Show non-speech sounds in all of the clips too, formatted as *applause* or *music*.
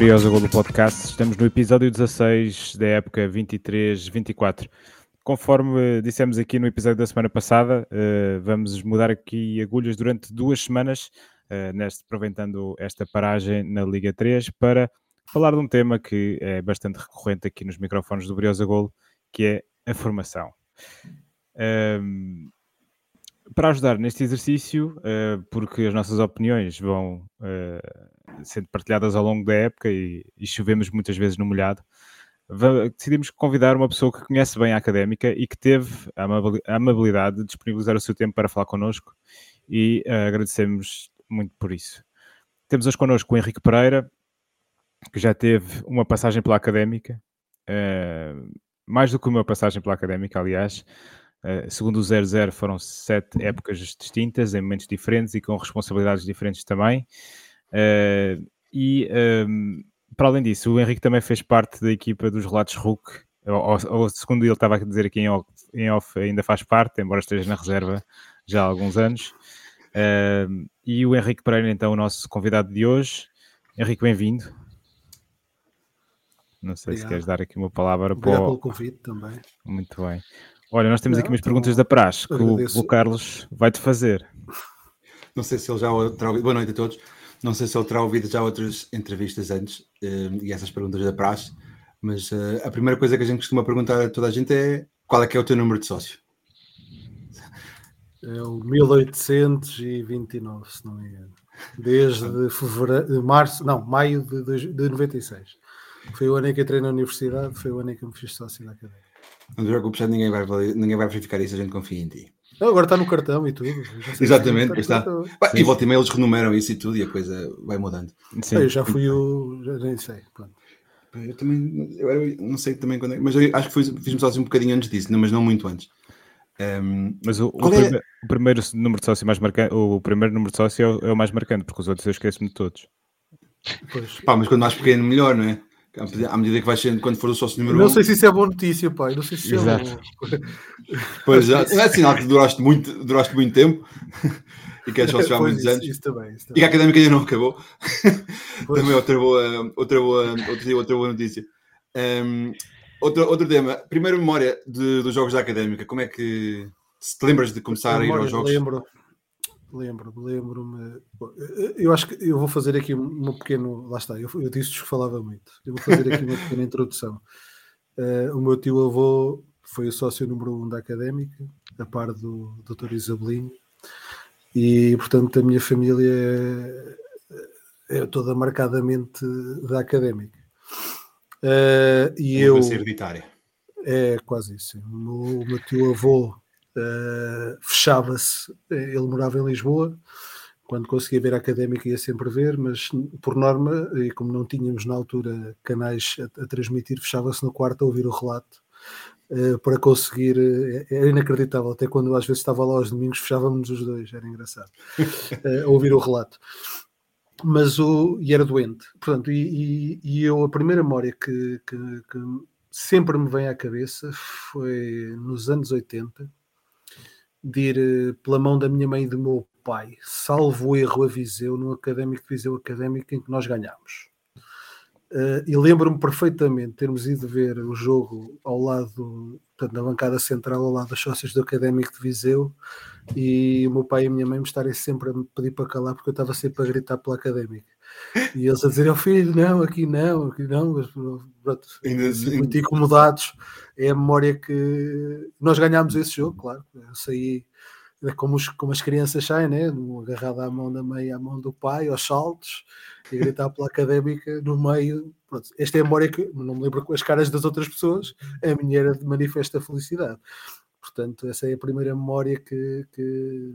Briosa Golo Podcast. Estamos no episódio 16 da época 23-24. Conforme dissemos aqui no episódio da semana passada, uh, vamos mudar aqui agulhas durante duas semanas, uh, neste, aproveitando esta paragem na Liga 3, para falar de um tema que é bastante recorrente aqui nos microfones do Briosa Golo, que é a formação. Um, para ajudar neste exercício, uh, porque as nossas opiniões vão uh, sendo partilhadas ao longo da época e, e chovemos muitas vezes no molhado, decidimos convidar uma pessoa que conhece bem a académica e que teve a amabilidade de disponibilizar o seu tempo para falar connosco e uh, agradecemos muito por isso. Temos hoje connosco o Henrique Pereira, que já teve uma passagem pela académica, mais do que uma passagem pela académica, aliás, Uh, segundo o 00, foram sete épocas distintas, em momentos diferentes e com responsabilidades diferentes também. Uh, e um, ehm, para além disso, o Henrique também fez parte da equipa dos relatos ou, ou, ou segundo ele estava a dizer aqui em off, em off, ainda faz parte, embora esteja na reserva já há alguns anos. Uh, e o Henrique Pereira, então, o nosso convidado de hoje. Henrique, bem-vindo. Não sei Obrigado. se queres dar aqui uma palavra Obrigado para o... pelo convite também. Muito bem. Olha, nós temos Não, aqui umas perguntas da praxe que o, o, Carlos vai-te fazer. Não sei se ele já terá ouvido. Boa noite a todos. Não sei se ele terá ouvido já outras entrevistas antes uh, e essas perguntas da praxe, mas uh, a primeira coisa que a gente costuma perguntar a toda a gente é qual é que é o teu número de sócio? É o 1829, se não me engano. Desde fevereiro, março, não, maio de, de 96. Foi o ano em que entrei na universidade, foi o ano em que me fiz sócio da academia. Não te preocupes, ninguém vai, ninguém vai verificar isso, a gente confia em ti. Agora está no cartão e tudo. Exatamente, está. está. E volta e meia eles renumeram isso e tudo e a coisa vai mudando. Sim. Eu já fui o. Já nem sei. Pronto. Eu também. Eu não sei também quando é. Mas eu acho que fiz-me sócio um bocadinho antes disso, mas não muito antes. Um, mas o, o, é? prime, o, primeiro número de sócio mais marcante, o primeiro número de sócio é o, é o mais marcante, porque os outros eu esqueço-me de todos. Pois. Pá, mas quando mais pequeno, melhor, não é? À medida que vai sendo, quando for o sócio número não um. Não sei se isso é boa notícia, pai. Não sei se isso é bom. Pois já, é sinal que duraste muito, duraste muito tempo *laughs* e que és sócio há muitos isso, anos. Isso também, isso também. E que a académica ainda não acabou. *laughs* também outra boa, outra boa, outra, outra boa notícia. Um, outro, outro tema, primeira memória de, dos jogos da académica, como é que se te lembras de começar a ir aos jogos? Lembro, Lembro, lembro-me. Eu acho que eu vou fazer aqui um pequeno. Lá está, eu, eu disse que falava muito. Eu vou fazer aqui uma pequena introdução. Uh, *laughs* o meu tio avô foi o sócio número um da académica, a par do Dr. Isabelinho, e portanto a minha família é, é toda marcadamente da académica. Uh, e eu. hereditária. É quase isso. O meu, o meu tio avô uh, fechava-se. Ele morava em Lisboa, quando conseguia ver a académica ia sempre ver, mas por norma, e como não tínhamos na altura canais a, a transmitir, fechava-se no quarto a ouvir o relato. Uh, para conseguir, uh, era inacreditável, até quando às vezes estava lá aos domingos, fechávamos os dois, era engraçado, uh, *laughs* a ouvir o relato. Mas o, e era doente, portanto, e, e, e eu, a primeira memória que, que, que, sempre me vem à cabeça foi nos anos 80, de ir eh, pela mão da minha mãe e do meu pai, salvo o erro a Viseu, no Académico de Viseu Académico, em que nós ganhámos. Uh, e lembro-me perfeitamente termos ido ver o jogo ao lado, portanto, na bancada central, ao lado dos sócios do Académico de Viseu, e o meu pai e a minha mãe me estarem sempre a me pedir para calar, porque eu estava sempre a gritar pela Académica. E eles a dizer ao filho, não, aqui não, aqui não, mas, pronto, assim. muito incomodados. É a memória que nós ganhámos esse jogo, claro. Eu saí como, os, como as crianças saem, né? agarrada à mão da mãe à mão do pai, aos saltos, e gritar pela académica no meio. Pronto, esta é a memória que não me lembro as caras das outras pessoas, a minha era de manifesta felicidade. Portanto, essa é a primeira memória que, que,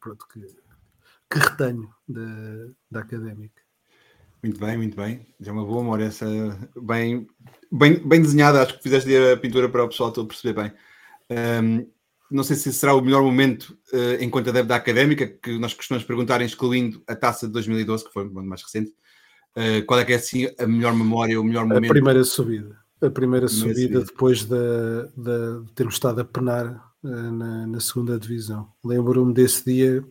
pronto, que, que retenho da, da académica. Muito bem, muito bem. Já é uma boa memória, essa bem, bem, bem desenhada. Acho que fizeste a pintura para o pessoal todo perceber bem. Um, não sei se será o melhor momento uh, enquanto adepto da académica, que nós costumamos perguntar, excluindo a taça de 2012, que foi o mais recente. Uh, qual é que é assim a melhor memória, o melhor momento? A primeira subida. A primeira, subida, subida, depois de, de, de termos estado a penar uh, na, na segunda divisão. Lembro-me desse dia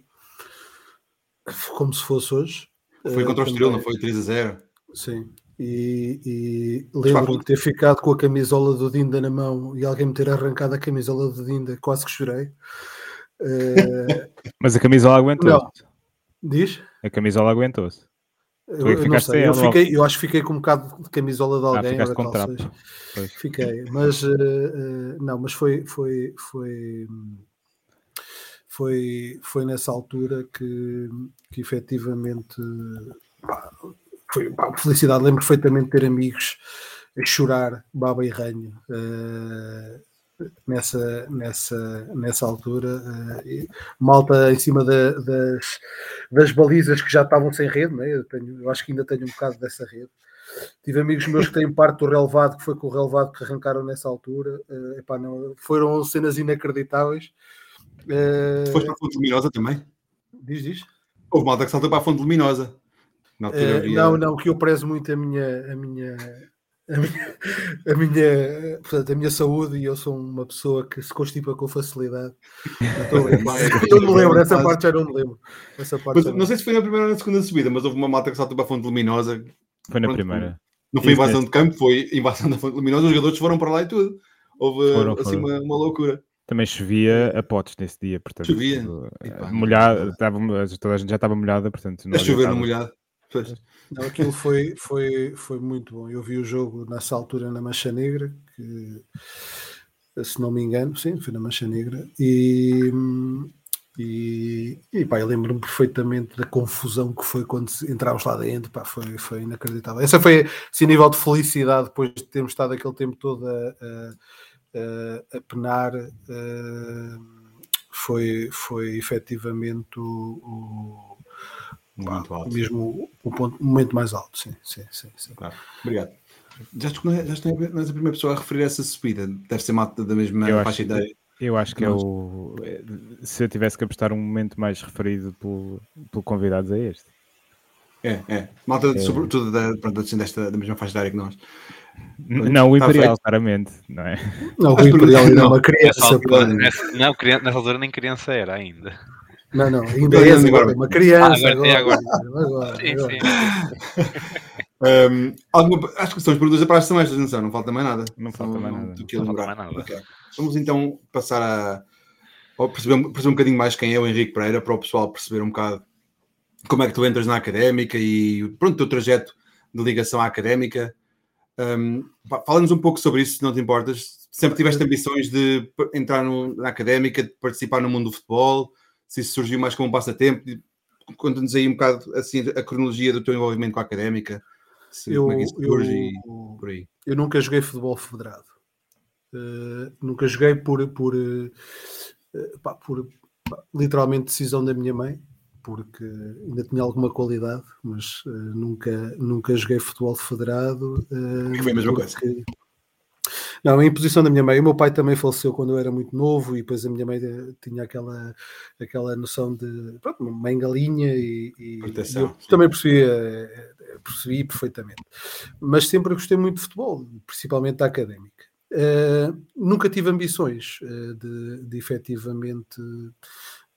como se fosse hoje. Foi contra o Estoril, não foi 3 a 0? Sim. E, e lembro-me de ter ficado com a camisola do Dinda na mão e alguém me ter arrancado a camisola do Dinda, quase que chorei. Uh... *laughs* Mas a camisola aguentou-se. Diz? A camisola aguentou-se. Eu, eu, não sei, eu, fiquei, eu, acho que fiquei com um bocado de camisola de ah, alguém. Ah, com trapo. Fiquei, mas uh, uh, não, mas foi, foi, foi, foi, foi nessa altura que, que efetivamente pá, foi pá, felicidade. Lembro perfeitamente de ter amigos a chorar baba e ranho. Uh, nessa, nessa, nessa altura. Uh, malta em cima da, das, das balizas que já estavam sem rede, né? eu, tenho, eu acho que ainda tenho um bocado dessa rede. Tive amigos meus que têm parte do relevado, que foi com o relevado que arrancaram nessa altura. Uh, epá, não, foram cenas inacreditáveis. Uh, Foste para a Fonte Luminosa também? Diz, diz. Houve malta que saltou para a Fonte Luminosa. Uh, havia... Não, não, que eu prezo muito a minha, a minha, a minha, a minha, portanto, a minha saúde e eu sou uma pessoa que se constipa com facilidade. Então, eu não me lembro, essa parte já não me lembro. Essa parte mas, não sei se foi na primeira ou na segunda subida, mas houve uma malta que saltou para a fonte luminosa. Foi na Pronto, primeira. Não foi invasão de campo, foi invasão da fonte luminosa, os jogadores foram para lá e tudo. Houve foram, assim foram. Uma, uma loucura. Também chovia a potes nesse dia, portanto. Chovia. Molhado, estava, toda a gente já estava molhada, portanto. Não a chover no molhado. Não, aquilo foi, foi, foi muito bom. Eu vi o jogo nessa altura na Mancha Negra, que se não me engano, sim, foi na Mancha Negra, e, e, e pá, eu lembro-me perfeitamente da confusão que foi quando entrávamos lá dentro, pá, foi, foi inacreditável. Essa foi assim, nível de felicidade depois de termos estado aquele tempo todo a, a, a, a penar. A, foi, foi efetivamente o, o muito alto. Mesmo o, ponto, o momento mais alto, sim, sim, sim. sim. Claro. Obrigado. Já, já estou a primeira pessoa a referir essa subida. Deve ser mata da mesma eu faixa ideia. Eu acho que é o. Se eu tivesse que apostar um momento mais referido pelo, pelo convidados, é este. É, é. Malta, é. sobretudo da, pronto, assim, desta, da mesma faixa de área que nós. Não, o tá Imperial, feito. claramente, não é? Não, o Imperial é uma criança. Nessa altura, nessa, não, nessa altura nem criança era ainda. Não, não, *laughs* ainda é agora, uma criança. Ah, agora, agora, agora. agora, sim, sim. *laughs* um, alguma, acho que são as perguntas da praxe são estas, não, não falta mais nada. Não falta mais nada. Do que lembrar. Nada. Okay. Vamos então passar a, a perceber, perceber um bocadinho mais quem é o Henrique Pereira, para o pessoal perceber um bocado como é que tu entras na académica e pronto, o teu trajeto de ligação à académica. Um, Fala-nos um pouco sobre isso, se não te importas. Sempre tiveste ambições de entrar no, na académica, de participar no mundo do futebol, se isso surgiu mais como um passatempo. Conta-nos aí um bocado assim, a cronologia do teu envolvimento com a académica. Se, eu, é surge eu, por aí. Eu nunca joguei futebol federado. Uh, nunca joguei por, por, uh, pá, por pá, literalmente decisão da minha mãe, porque ainda tinha alguma qualidade, mas uh, nunca, nunca joguei futebol federado. Uh, foi a mesma porque, coisa. Não, a imposição da minha mãe. O meu pai também faleceu quando eu era muito novo e depois a minha mãe eh, tinha aquela, aquela noção de pronto, mãe galinha e, e eu também percebi, eh, percebi perfeitamente. Mas sempre gostei muito de futebol, principalmente da académica. Uh, nunca tive ambições uh, de, de efetivamente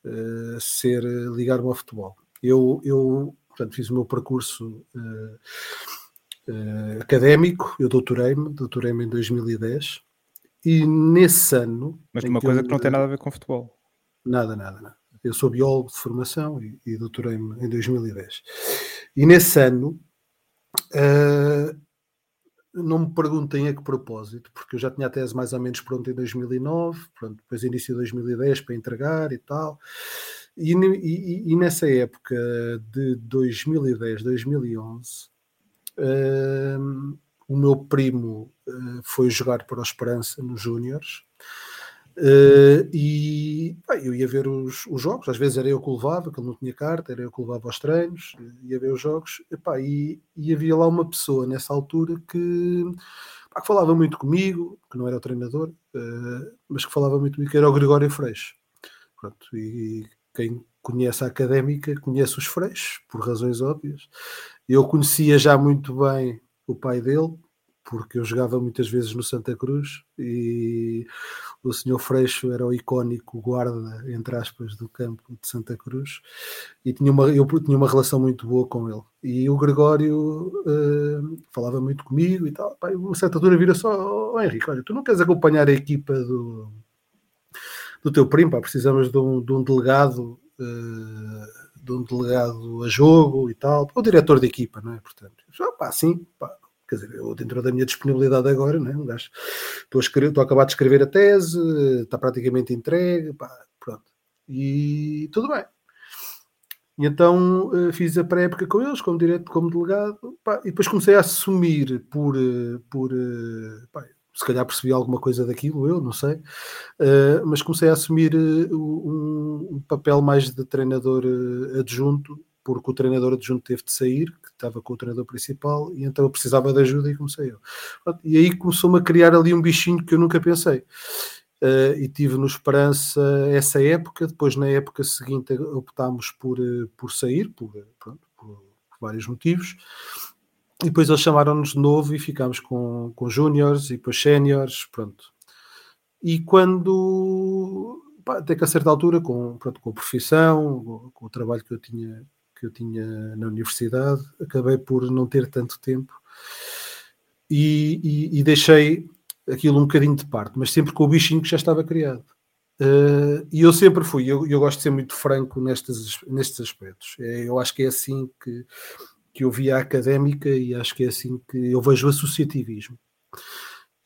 uh, ser, ligar-me ao futebol. Eu, eu portanto, fiz o meu percurso uh, académico, eu doutorei-me, doutorei-me em 2010, e nesse ano. Mas uma coisa eu, que não tem nada a ver com futebol. Nada, nada, nada. Eu sou biólogo de formação e, e doutorei-me em 2010. E nesse ano, não me perguntem a que propósito, porque eu já tinha a tese mais ou menos pronta em 2009, pronto, depois início de 2010 para entregar e tal. E, e, e nessa época de 2010, 2011, Uh, o meu primo uh, foi jogar para o Esperança nos Júniores. Uh, e bem, eu ia ver os, os, jogos, às vezes era eu que o levava, que ele não tinha carta, era eu que o levava aos treinos, ia ver os jogos, epá, e, e havia lá uma pessoa nessa altura que, que, falava muito comigo, que não era o treinador, uh, mas que falava muito comigo, que era o Gregório Freixo. Pronto, e quem conhece a académica conhece os Freixos, por razões óbvias, eu conhecia já muito bem o pai dele, porque eu jogava muitas vezes no Santa Cruz e o senhor Freixo era o icónico guarda, entre aspas, do campo de Santa Cruz e tinha uma, eu tinha uma relação muito boa com ele. E o Gregório uh, falava muito comigo e tal. Pá, uma certa altura vira só, oh, Henrique, olha, tu não queres acompanhar a equipa do, do teu primo, pá, precisamos de um, de um delegado. Uh, de um delegado a jogo e tal, o diretor de equipa, não é? Portanto, já, pá, sim, pá, quer dizer, eu dentro da minha disponibilidade agora, né? Um gajo, estou, a escrever, estou a acabar de escrever a tese, está praticamente entregue, pá, pronto. E tudo bem. E então uh, fiz a pré-época com eles, como direto, como delegado, pá, e depois comecei a assumir por, uh, por uh, pá, se calhar percebi alguma coisa daquilo, eu não sei, mas comecei a assumir um, um, papel mais de treinador adjunto porque o treinador adjunto teve de sair, que estava com o treinador principal, e então eu precisava de ajuda e comecei eu. E aí começou-me a criar ali um bichinho que eu nunca pensei. Uh, e tive no Esperança essa época, depois na época seguinte optámos por, uh, por sair, por, pronto, por, vários motivos, e depois eles chamaram-nos de novo e ficámos com, com júniores e depois séniores, pronto. E quando, pá, até que a certa altura, com, pronto, com a profissão, com, com o trabalho que eu tinha que eu tinha na universidade, acabei por não ter tanto tempo e, e, e deixei aquilo um bocadinho de parte, mas sempre com o bichinho que já estava criado. Uh, e eu sempre fui, eu, eu, gosto de ser muito franco nestes, nestes aspectos. É, eu acho que é assim que, que eu vi a académica e acho que é assim que eu vejo o associativismo.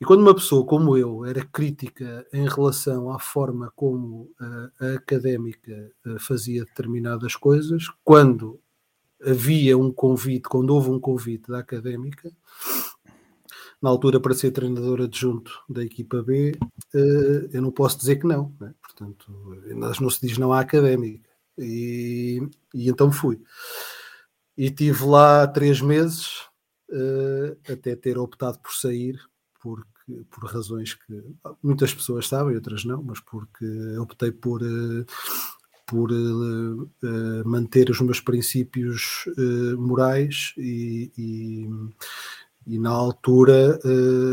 E quando uma pessoa como eu era crítica em relação à forma como a, a académica eh, fazia determinadas coisas, quando havia um convite, quando houve um convite da académica, na altura para ser treinador adjunto da equipa B, eh, eu não posso dizer que não. Né? Portanto, não se diz não à académica. E, e então fui. E tive lá três meses eh, até ter optado por sair porque, por razões que muitas pessoas sabem, outras não, mas porque optei por, eh, por uh, manter os meus princípios morais e, e, e, na altura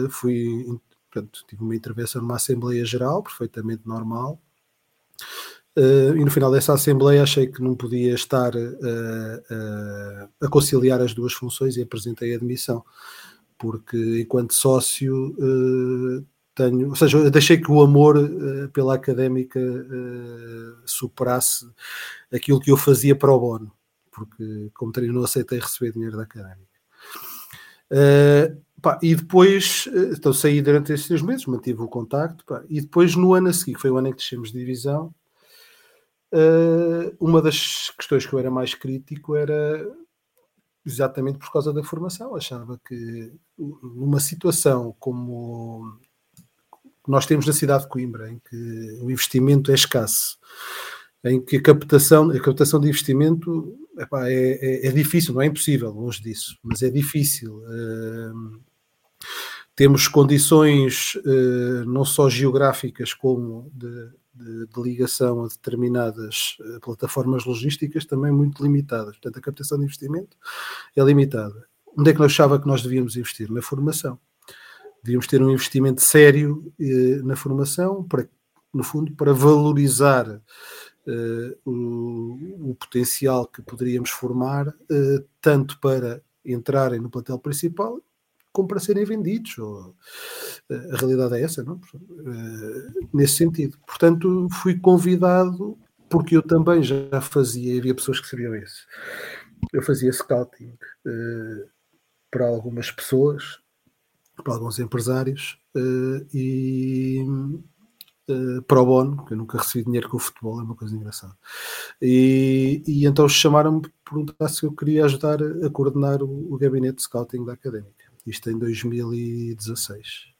fui, portanto, tive uma intervenção numa Assembleia Geral, perfeitamente normal, Uh, e no final dessa Assembleia achei que não podia estar uh, uh, a conciliar as duas funções e apresentei a admissão porque enquanto sócio uh, tenho, ou seja, deixei que o amor uh, pela académica uh, superasse aquilo que eu fazia para o bono, porque como treino não aceitei receber dinheiro da académica. E depois, então saí durante esses três meses, mantive o contacto, e depois no ano a seguir, que foi o ano em que descemos de divisão, uma das questões que eu era mais crítico era exatamente por causa da formação. Achava que numa situação como nós temos na cidade de Coimbra, em que o investimento é escasso, em que a captação, a captação de investimento epá, é, é, é, difícil, não é impossível, longe disso, mas é difícil. Uh, temos condições uh, não só geográficas como de, de, de, ligação a determinadas uh, plataformas logísticas também muito limitadas. Portanto, a captação de investimento é limitada. Onde é que nós achava que nós devíamos investir? Na formação. Devíamos ter um investimento sério uh, na formação, para, no fundo, para valorizar uh, o, o, potencial que poderíamos formar, tanto para entrarem no plantel principal como para serem vendidos. Ou, eh, a realidade é essa, não? Uh, nesse sentido. Portanto, fui convidado, porque eu também já fazia, havia pessoas que sabiam isso. Eu fazia scouting uh, para algumas pessoas, para alguns empresários, uh, e uh, pro bono, que eu nunca recebi dinheiro com o futebol, é uma coisa engraçada. E, e então chamaram-me para perguntar se eu queria ajudar a coordenar o, o gabinete de scouting da académica isto em 2016.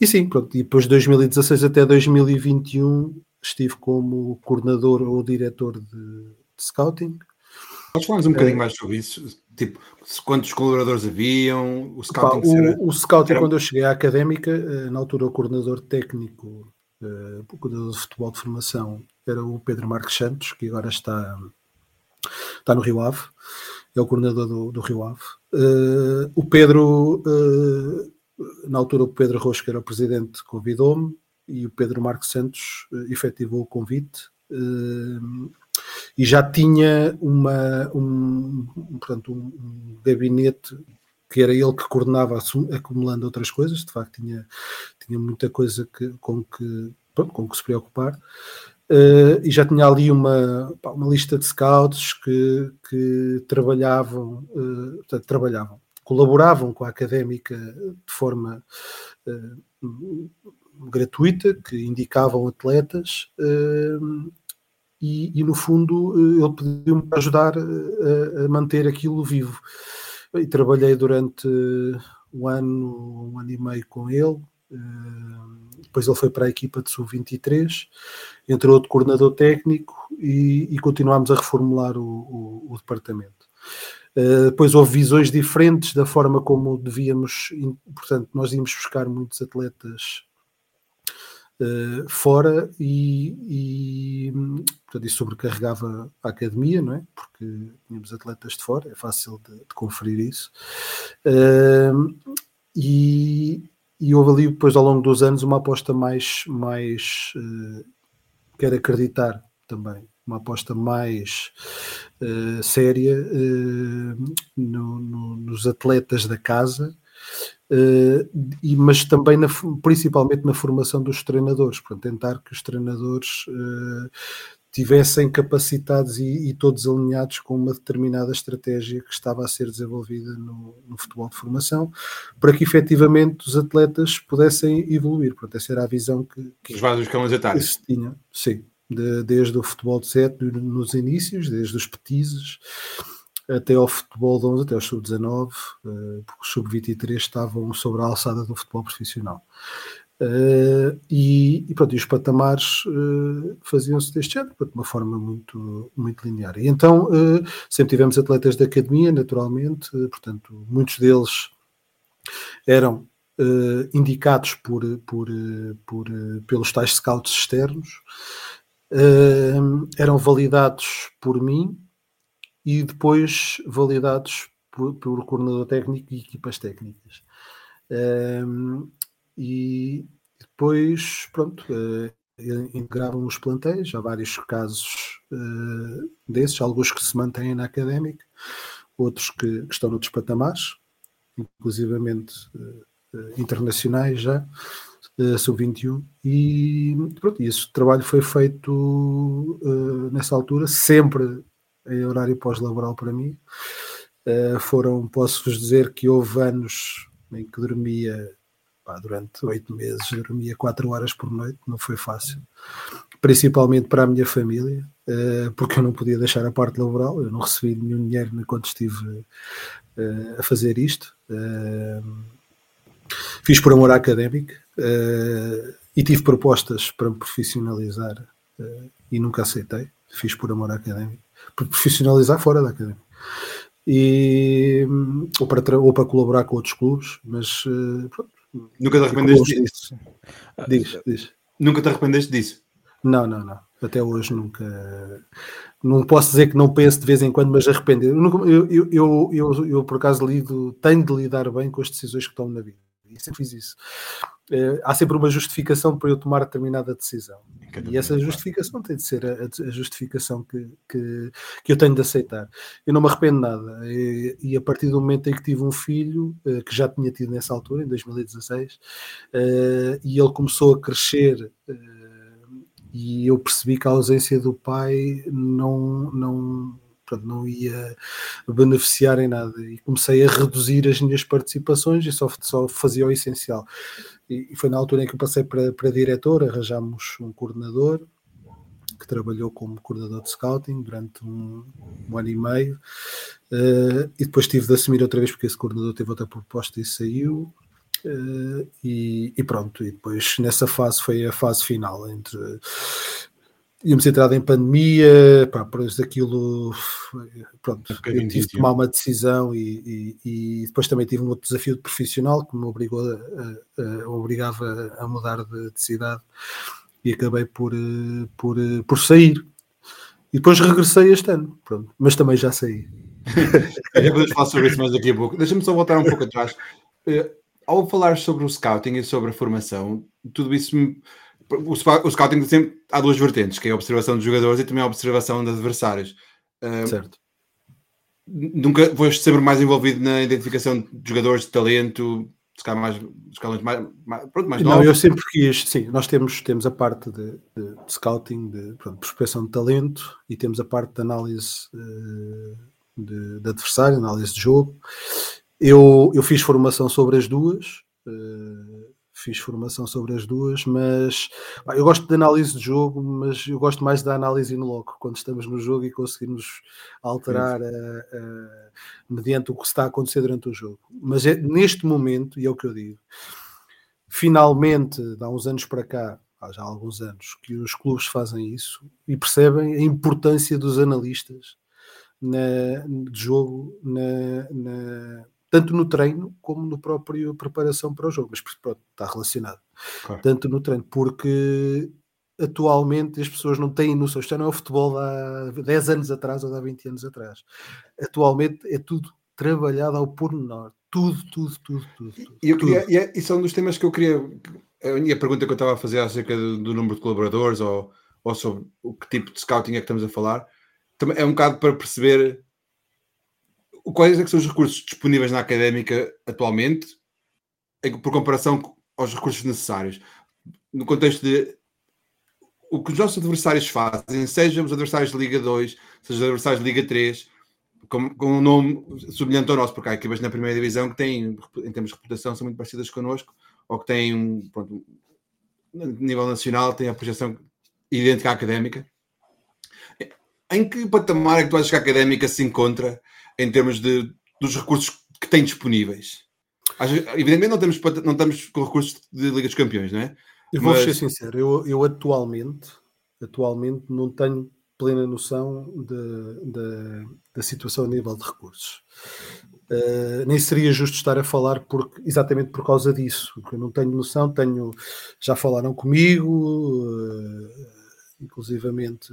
E sim, pronto, e depois de 2016 até 2021 estive como coordenador ou diretor de, de scouting. Podes falar um bocadinho é, mais sobre isso? Tipo, quantos colaboradores haviam? O scouting, pá, o, era, o scouting era... quando eu cheguei à académica, eh, na altura o coordenador técnico, eh, o coordenador de futebol de formação, era o Pedro Marques Santos, que agora está, está no Rio Ave. é o coordenador do, do Rio Ave. Uh, o Pedro, uh, na altura, o Pedro Rocha, que era o presidente, convidou-me e o Pedro Marcos Santos uh, efetivou o convite. E já tinha uma, um, portanto, um gabinete que era ele que coordenava acumulando outras coisas, de facto tinha, tinha muita coisa que, com, que, com que se preocupar. Uh, e já tinha ali uma, uma lista de scouts que, que trabalhavam, uh, portanto, trabalhavam, colaboravam com a académica de forma uh, gratuita, que indicavam atletas, e, e, no fundo ele pediu-me para ajudar a, a, manter aquilo vivo. E trabalhei durante um ano, um ano e meio com ele, depois ele foi para a equipa de sub-23, entrou outro coordenador técnico e, e continuámos a reformular o, o, o departamento. Uh, depois houve visões diferentes da forma como devíamos, portanto, nós íamos buscar muitos atletas uh, fora e, e, portanto, isso sobrecarregava a academia, não é? Porque tínhamos atletas de fora, é fácil de, de conferir isso. Uh, e, e houve ali depois ao longo dos anos uma aposta mais, mais uh, quero acreditar também, uma aposta mais uh, séria uh, no, no, nos atletas da casa, uh, e, mas também na, principalmente na formação dos treinadores, portanto, tentar que os treinadores tivessem capacitados e, e, todos alinhados com uma determinada estratégia que estava a ser desenvolvida no, no, futebol de formação, para que efetivamente os atletas pudessem evoluir. Portanto, essa era a visão que, que os vários escalões etários. se tinha, sim, de, desde o futebol de sete nos inícios, desde os petizes até ao futebol de 11, até ao sub-19, eh, porque os sub-23 estavam sobre a alçada do futebol profissional. Uh, e, e, pronto, e os patamares uh, faziam-se deste género, de uma forma muito, muito linear. E então uh, sempre tivemos atletas da academia, naturalmente, portanto, muitos deles eram indicados por, por, por, pelos tais scouts externos, eram validados por mim e depois validados por, pelo coordenador técnico e equipas técnicas. E depois, pronto, uh, integravam os plantéis. Há vários casos uh, desses, alguns que se mantêm na académica, outros que, que estão noutros patamares, inclusivamente uh, internacionais já, sub-21. E pronto, esse trabalho foi feito nessa altura, sempre em horário pós-laboral para mim. foram, posso-vos dizer que houve anos em que dormia pá, durante oito meses dormia quatro horas por noite, não foi fácil, principalmente para a minha família, uh, porque eu não podia deixar a parte laboral, eu não recebi nenhum dinheiro enquanto estive uh, a fazer isto. Uh, fiz por amor académico e tive propostas para me profissionalizar e nunca aceitei. Fiz por amor académico, por profissionalizar fora da academia e, ou, para, ou para colaborar com outros clubes, mas pronto, Nunca te arrependeste disso? Diz, diz. Nunca te arrependeste disso? Não, não, não. Até hoje nunca. Não posso dizer que não penso de vez em quando, mas arrepender. Eu, eu, eu, eu, eu, por acaso, lido, tenho de lidar bem com as decisões que tomo na vida. E sempre fiz isso. Uh, há sempre uma justificação para eu tomar determinada decisão. E essa justificação tem de ser a, a justificação que, que, que, eu tenho de aceitar. Eu não me arrependo nada. E, e, a partir do momento em que tive um filho, uh, que já tinha tido nessa altura, em 2016, uh, eh, e ele começou a crescer e eu percebi que a ausência do pai não, não, portanto, não ia beneficiar em nada. E comecei a reduzir as minhas participações e só, só fazia o essencial. E, foi na altura em que eu passei para, para diretor, arranjámos um coordenador que trabalhou como coordenador de scouting durante um, um ano e meio uh, e depois tive de assumir outra vez porque esse coordenador teve outra proposta e saiu uh, e, e, pronto, e depois nessa fase foi a fase final entre íamos entrar em pandemia, pá, por isso aquilo, pronto, eu tive de tomar uma decisão e, e, e, depois também tive um outro desafio de profissional que me obrigou a, a, a obrigava a mudar de, de, cidade e acabei por, por, por sair. E depois regressei este ano, pronto, mas também já saí. *laughs* Já podemos falar sobre isso mais daqui a pouco. Deixa-me só voltar um pouco atrás. Uh, ao falar sobre o scouting e sobre a formação, tudo isso me... o, o, scouting sempre há duas vertentes, que é a observação dos jogadores e também a observação dos adversários. Uh, certo. Nunca vou sempre mais envolvido na identificação de jogadores de talento, se calhar mais escalões mais, mais, pronto, mais Não, eu sempre quis, sim, nós temos, temos a parte de, de, de scouting, de pronto, prospecção de talento e temos a parte de análise uh, de, de, adversário, análise de jogo. Eu, eu fiz formação sobre as duas, uh, fiz formação sobre as duas, mas pá, eu gosto de análise de jogo, mas eu gosto mais da análise no loco, quando estamos no jogo e conseguimos alterar uh, uh, mediante o que está a acontecer durante o jogo. Mas é, neste momento, e é o que eu digo, finalmente, há uns anos para cá, há já há alguns anos, que os clubes fazem isso e percebem a importância dos analistas na, de jogo na, na tanto no treino como no próprio preparação para o jogo, mas pronto, está relacionado. Claro. Tanto no treino, porque atualmente as pessoas não têm noção, isto não é o futebol há 10 anos atrás ou há 20 anos atrás. Atualmente é tudo trabalhado ao pormenor, tudo, tudo, tudo, tudo. tudo e, eu queria, e, é, é um dos temas que eu queria, a minha pergunta que eu estava a fazer acerca do, do número de colaboradores ou, ou sobre o que tipo de scouting é que estamos a falar, é um bocado para perceber quais é são os recursos disponíveis na académica atualmente, por comparação aos recursos necessários? No contexto de o que os nossos adversários fazem, sejam os adversários de Liga 2, sejam os adversários de Liga 3, com, com um nome semelhante ao nosso, porque há equipas na primeira divisão que têm, em termos de reputação, são muito parecidas connosco, ou que têm, pronto, nível nacional, têm a projeção idêntica à académica. Em que patamar é que tu achas que a académica se encontra em termos de, dos recursos que tem disponíveis. Evidentemente não, temos, não estamos com recursos de Liga dos Campeões, não é? Eu vou Mas... ser sincero, eu, eu atualmente, atualmente não tenho plena noção de, de, da situação a nível de recursos. Uh, nem seria justo estar a falar porque, exatamente por causa disso, porque eu não tenho noção, tenho, já falaram comigo, uh, inclusivamente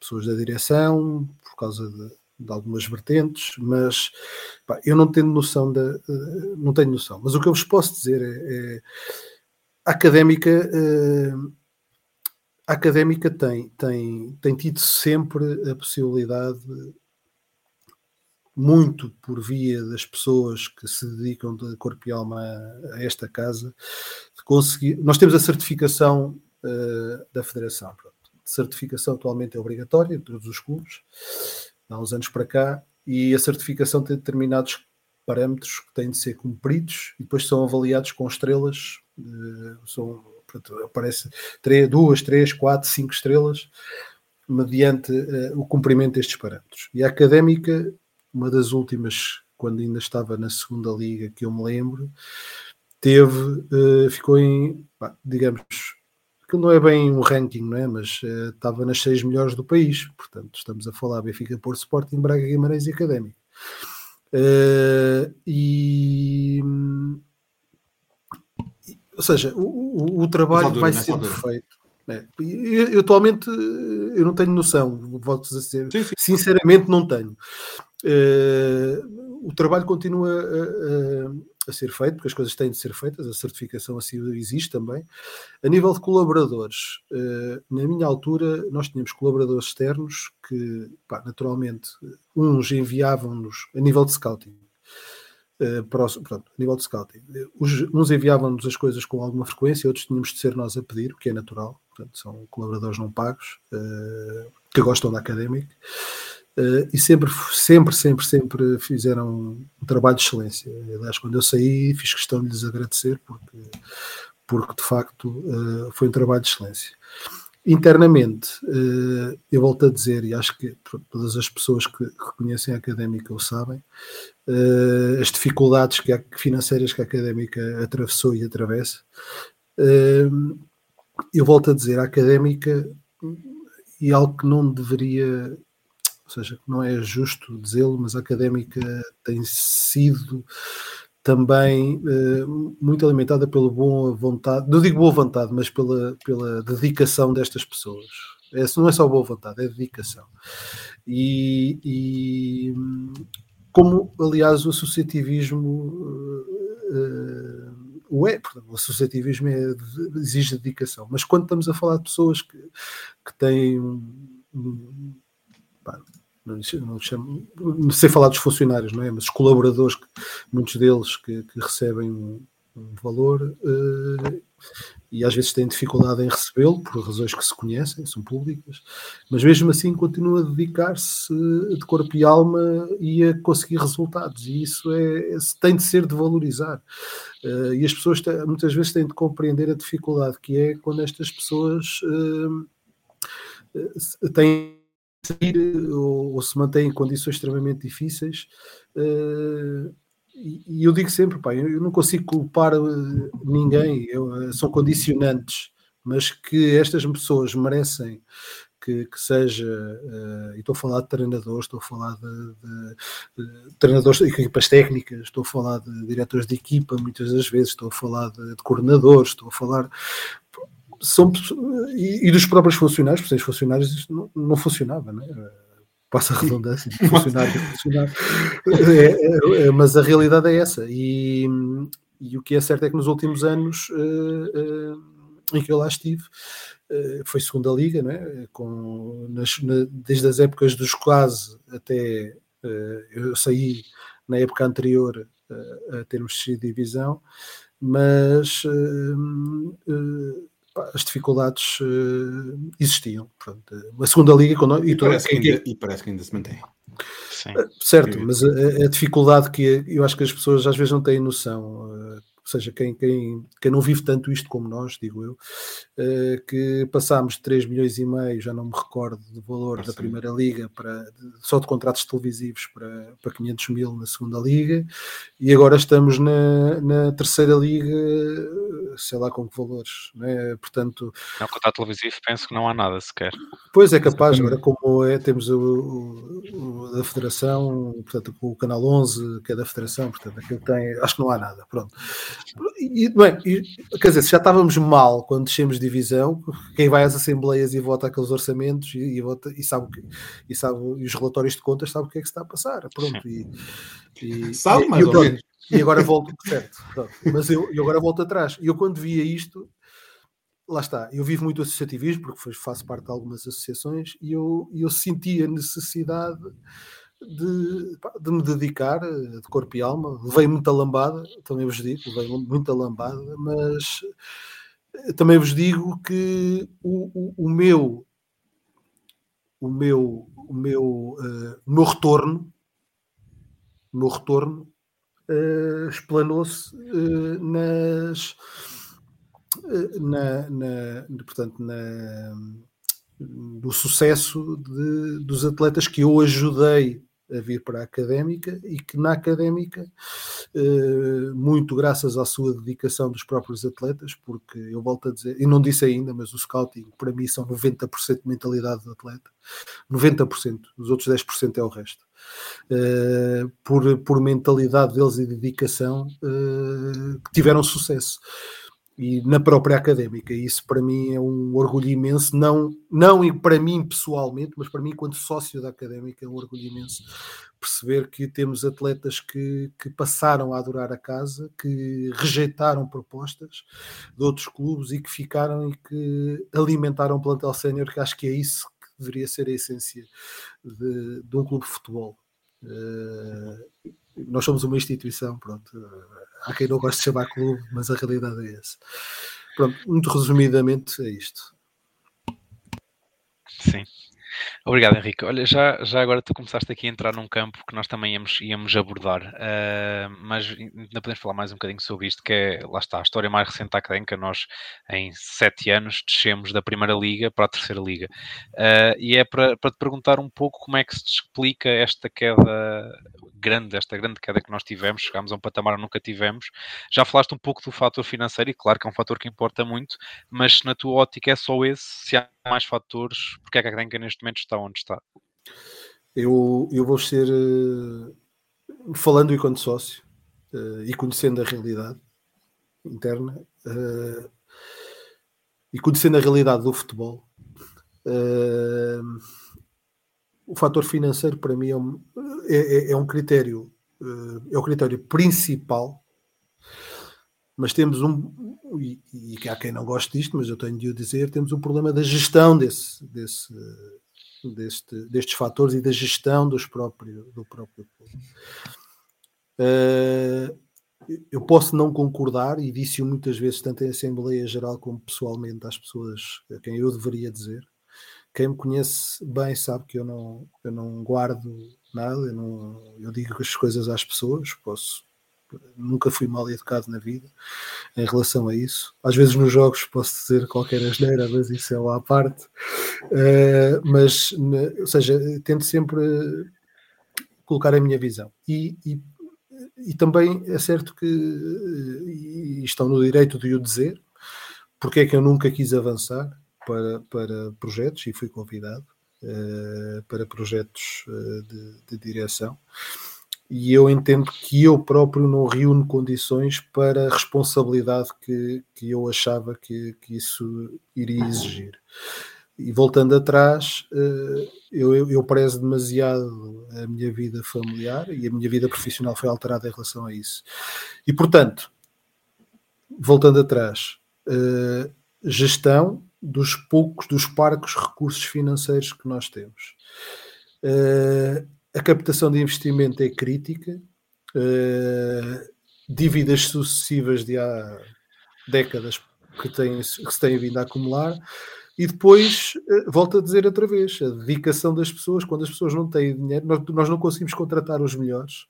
pessoas da direção, por causa de, de algumas vertentes, mas pá, eu não tenho noção da, uh, não tenho noção. Mas o que eu vos posso dizer é, é a académica, uh, a académica tem, tem, tem tido sempre a possibilidade muito por via das pessoas que se dedicam de corpo e alma a esta casa, de conseguir. Nós temos a certificação uh, da Federação. Pronto. Certificação atualmente é obrigatória em todos os clubes há uns anos para cá, e a certificação tem determinados parâmetros que têm de ser cumpridos e depois são avaliados com estrelas. São, aparece três, duas, três, quatro, cinco estrelas mediante uh, o cumprimento destes parâmetros. E a académica, uma das últimas, quando ainda estava na segunda liga, que eu me lembro, teve, uh, ficou em, digamos, que não é bem um ranking, não é? Mas uh, estava nas seis melhores do país. Portanto, estamos a falar Benfica, Porto, Sporting, Braga, Guimarães e Académico. Uh, e, ou seja, o, o, o trabalho vai ser feito. É. Eu, eu, atualmente eu não tenho noção, volto a dizer, sim, sim. sinceramente não tenho. Uh, o trabalho continua a, a ser feito, porque as coisas têm de ser feitas, a certificação assim existe também. A nível de colaboradores, eh, na minha altura, nós tínhamos colaboradores externos que, pá, naturalmente, uns enviavam-nos a nível de scouting. Uh, pronto, a nível de scouting, Os, uns enviavam-nos as coisas com alguma frequência, outros tínhamos de ser nós a pedir, o que é natural, portanto, são colaboradores não pagos uh, que gostam da académica. Uh, e sempre, sempre, sempre, sempre fizeram um trabalho de excelência. Aliás, quando eu saí, fiz questão de lhes agradecer, porque, porque de facto uh, foi um trabalho de excelência. Internamente, uh, eu volto a dizer, e acho que todas as pessoas que, que conhecem a académica o sabem, as dificuldades que, financeiras que a académica atravessou e atravessa. eu volto a dizer, a académica, e algo que não deveria ou seja, não é justo dizê-lo, mas a académica tem sido também uh, muito alimentada pela boa vontade, não digo boa vontade, mas pela, pela dedicação destas pessoas. É, não é só boa vontade, é dedicação. E, e, como aliás o associativismo o é, o associativismo é, exige dedicação, mas quando estamos a falar de pessoas que, que têm um, pá, não, chamo, não, sei falar dos funcionários, não é? Mas os colaboradores, muitos deles que, que recebem um, um valor uh, e às vezes têm dificuldade em recebê-lo por razões que se conhecem, são públicas, mas mesmo assim continua a dedicar-se de corpo e alma e a conseguir resultados, e isso é, tem de ser de valorizar. Uh, e as pessoas muitas vezes têm de compreender a dificuldade que é quando estas pessoas uh, têm ou, ou, se mantêm em condições extremamente difíceis. Uh, e, eu digo sempre, pá, eu não consigo culpar eh, ninguém, eu, eh, são condicionantes, mas que estas pessoas merecem que, que, seja, uh, e estou a falar de treinadores, estou a falar de, de, de, treinadores de equipas técnicas, estou a falar de diretores de equipa, muitas das vezes, estou a falar de, de coordenadores, estou a falar. São, e, e, dos próprios funcionários, porque os funcionários não, não funcionava, não é? passa a redundância, funcionário, funcionário. É, é, é, mas a realidade é essa. E, e, o que é certo é que nos últimos anos uh, uh, em que eu lá estive, uh, foi segunda liga, né? Com, nas, na, desde as épocas dos quase até eu saí na época anterior a termos descido divisão, mas as dificuldades uh, existiam. Portanto, a segunda liga quando, e, e, parece ainda, e, parece que ainda, se mantém. Sim. Uh, certo, mas a, a, dificuldade que eu acho que as pessoas às vezes não têm noção. Ou seja, quem, quem, quem não vive tanto isto como nós, digo eu, uh, que passámos de 3 milhões e meio, já não me recordo do valor ah, da Primeira Liga, para, só de contratos televisivos para, para 500 mil na Segunda Liga, e agora estamos na, na Terceira Liga, sei lá com que valores, né? portanto... Não, contrato televisivo penso que não há nada sequer. Pois é capaz, agora como é, temos o, o, o da Federação, portanto o Canal 11, que é da Federação, portanto aquilo tem, acho que não há nada, pronto. E, bem, e, quer dizer, se já estávamos mal quando descemos divisão, quem vai às assembleias e vota aqueles orçamentos e, e vota, e sabe, e sabe e os relatórios de contas sabe o que é que se está a passar. Pronto, e, e sabe mais ou menos. E agora volto, certo, pronto, mas eu, eu agora volto atrás. E eu quando via isto, lá está, eu vivo muito associativismo, porque faço parte de algumas associações, e eu, eu senti a necessidade de, de, me dedicar eh, de corpo e alma. Levei muita lambada, também vos digo, levei muita lambada, mas eh, também vos digo que o, o, o meu o meu o meu uh, meu retorno o meu retorno uh, explanou-se uh, nas na, na, portanto na do sucesso de, dos atletas que eu ajudei a vir para a académica e que na académica, eh, muito graças à sua dedicação dos próprios atletas, porque eu volto a dizer, e não disse ainda, mas o scouting para mim são 90% de mentalidade do atleta, 90%, os outros 10% é o resto. Eh, por, por mentalidade deles e dedicação, eh, que tiveram sucesso e na própria académica. Isso para mim é um orgulho imenso, não, não para mim pessoalmente, mas para mim, enquanto sócio da académica, é um orgulho imenso perceber que temos atletas que, que passaram a adorar a casa, que rejeitaram propostas de outros clubes e que ficaram e que alimentaram o plantel sénior, que acho que é isso que deveria ser a essência de, de um clube de futebol. Uh, nós somos uma instituição, pronto há quem não goste de chamar clube, mas a realidade é essa. Pronto, muito resumidamente é isto. Sim. Obrigado, Henrique. Olha, já, já agora tu começaste aqui a entrar num campo que nós também íamos, íamos abordar, uh, mas ainda podemos falar mais um bocadinho sobre isto, que é, lá está, a história mais recente da Académica. Nós, em sete anos, descemos da Primeira Liga para a Terceira Liga. Uh, e é para, para te perguntar um pouco como é que se explica esta queda grande, esta grande queda que nós tivemos, chegámos a um patamar que nunca tivemos. Já falaste um pouco do fator financeiro, e claro que é um fator que importa muito, mas se na tua ótica é só esse, se há mais fatores, porque é que a Académica neste momento está onde está? Eu, eu vou ser, uh, falando enquanto sócio uh, e conhecendo a realidade interna uh, e conhecendo a realidade do futebol, o fator financeiro para mim é, um, é, é, é um critério, é o critério principal, mas temos um, e, e há quem não goste disto, mas eu tenho de o dizer, temos um problema da gestão desse, desse, deste, destes fatores e da gestão dos próprio, do próprio povo. Uh, eu posso não concordar, e disse-o muitas vezes, tanto em Assembleia Geral como pessoalmente às pessoas a quem eu deveria dizer. Quem me conhece bem sabe que eu não, eu não guardo nada, eu, não, eu digo as coisas às pessoas, posso, nunca fui mal educado na vida em relação a isso. Às vezes nos jogos posso dizer qualquer asneira, mas isso é lá à parte. Uh, mas, ou seja, tento sempre colocar a minha visão. E, e e também é certo que e estão no direito de o dizer, porque é que eu nunca quis avançar para, para projetos e fui convidado uh, para projetos uh, de, de, direção. E eu entendo que eu próprio não reúno condições para a responsabilidade que, que eu achava que, que isso iria exigir. E voltando atrás, eh, eu, eu, eu prezo demasiado a minha vida familiar e a minha vida profissional foi alterada em relação a isso. E, portanto, voltando atrás, gestão dos poucos, dos parcos recursos financeiros que nós temos. Eh, a captação de investimento é crítica, dívidas sucessivas de há décadas que, têm, que se têm vindo a acumular e depois, eh, volto a dizer outra vez, a dedicação das pessoas, quando as pessoas não têm dinheiro, nós, nós não conseguimos contratar os melhores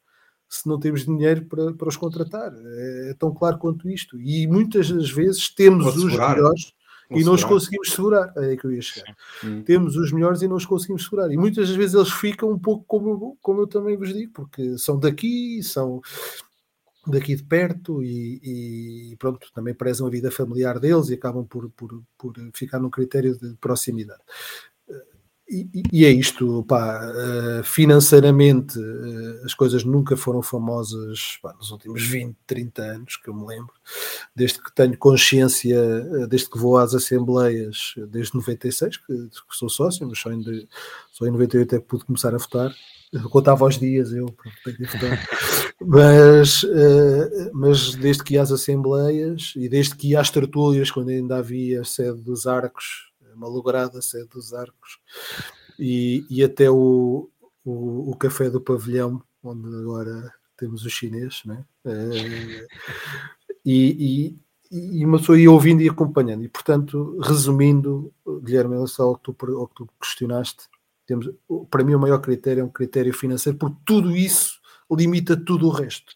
se não temos dinheiro para, para os contratar. É, é tão claro quanto isto. E muitas das vezes temos os melhores e não os conseguimos segurar. É aí que eu ia chegar. Hum. Temos os melhores e não os conseguimos segurar. E muitas das vezes eles ficam um pouco como, como eu também vos digo, porque são daqui, são daqui de perto e, e, pronto, também prezam a vida familiar deles e acabam por, por, por ficar num critério de proximidade. E, e é isto, pá, eh, financeiramente eh, as coisas nunca foram famosas pá, nos últimos 20, 30 anos, que eu me lembro, desde que tenho consciência, eh, desde que vou às assembleias, desde 96, que, que sou sócio, mas só em, só em 98 é que pude começar a votar, eu contava os dias, eu *laughs* mas, mas desde que ia às assembleias e desde que ia às tertúlias, quando ainda havia a sede dos arcos, uma lograda sede dos arcos, e, e até o, o, o, café do pavilhão, onde agora temos o chinês, né? E, e, e uma pessoa ia ouvindo e acompanhando, e portanto, resumindo, Guilherme, é só o que tu, que tu questionaste temos, para mim, o maior critério é um critério financeiro, porque tudo isso limita tudo o resto.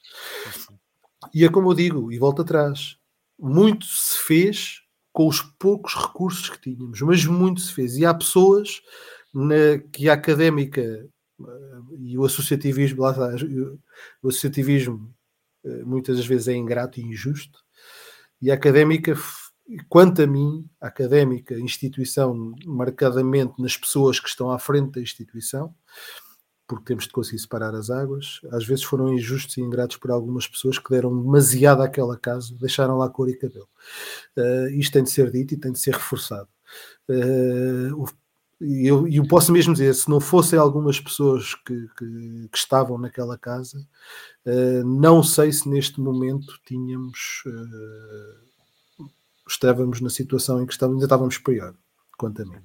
E é como eu digo, e volto atrás, muito se fez com os poucos recursos que tínhamos, mas muito se fez. E há pessoas na, que a académica eh, e o associativismo, lá está, o associativismo eh, muitas das vezes é ingrato e injusto, e a académica quanto a mim, a académica, instituição, marcadamente nas pessoas que estão à frente da instituição, porque temos de conseguir separar as águas, às vezes foram injustos e ingratos por algumas pessoas que deram demasiado àquela casa, deixaram lá cor e cabelo. Uh, isto tem de ser dito e tem de ser reforçado. Uh, e eu, eu, posso mesmo dizer, se não fossem algumas pessoas que, que, que estavam naquela casa, uh, não sei se neste momento tínhamos estávamos na situação em que estávamos, ainda estávamos pior, quanto a mim.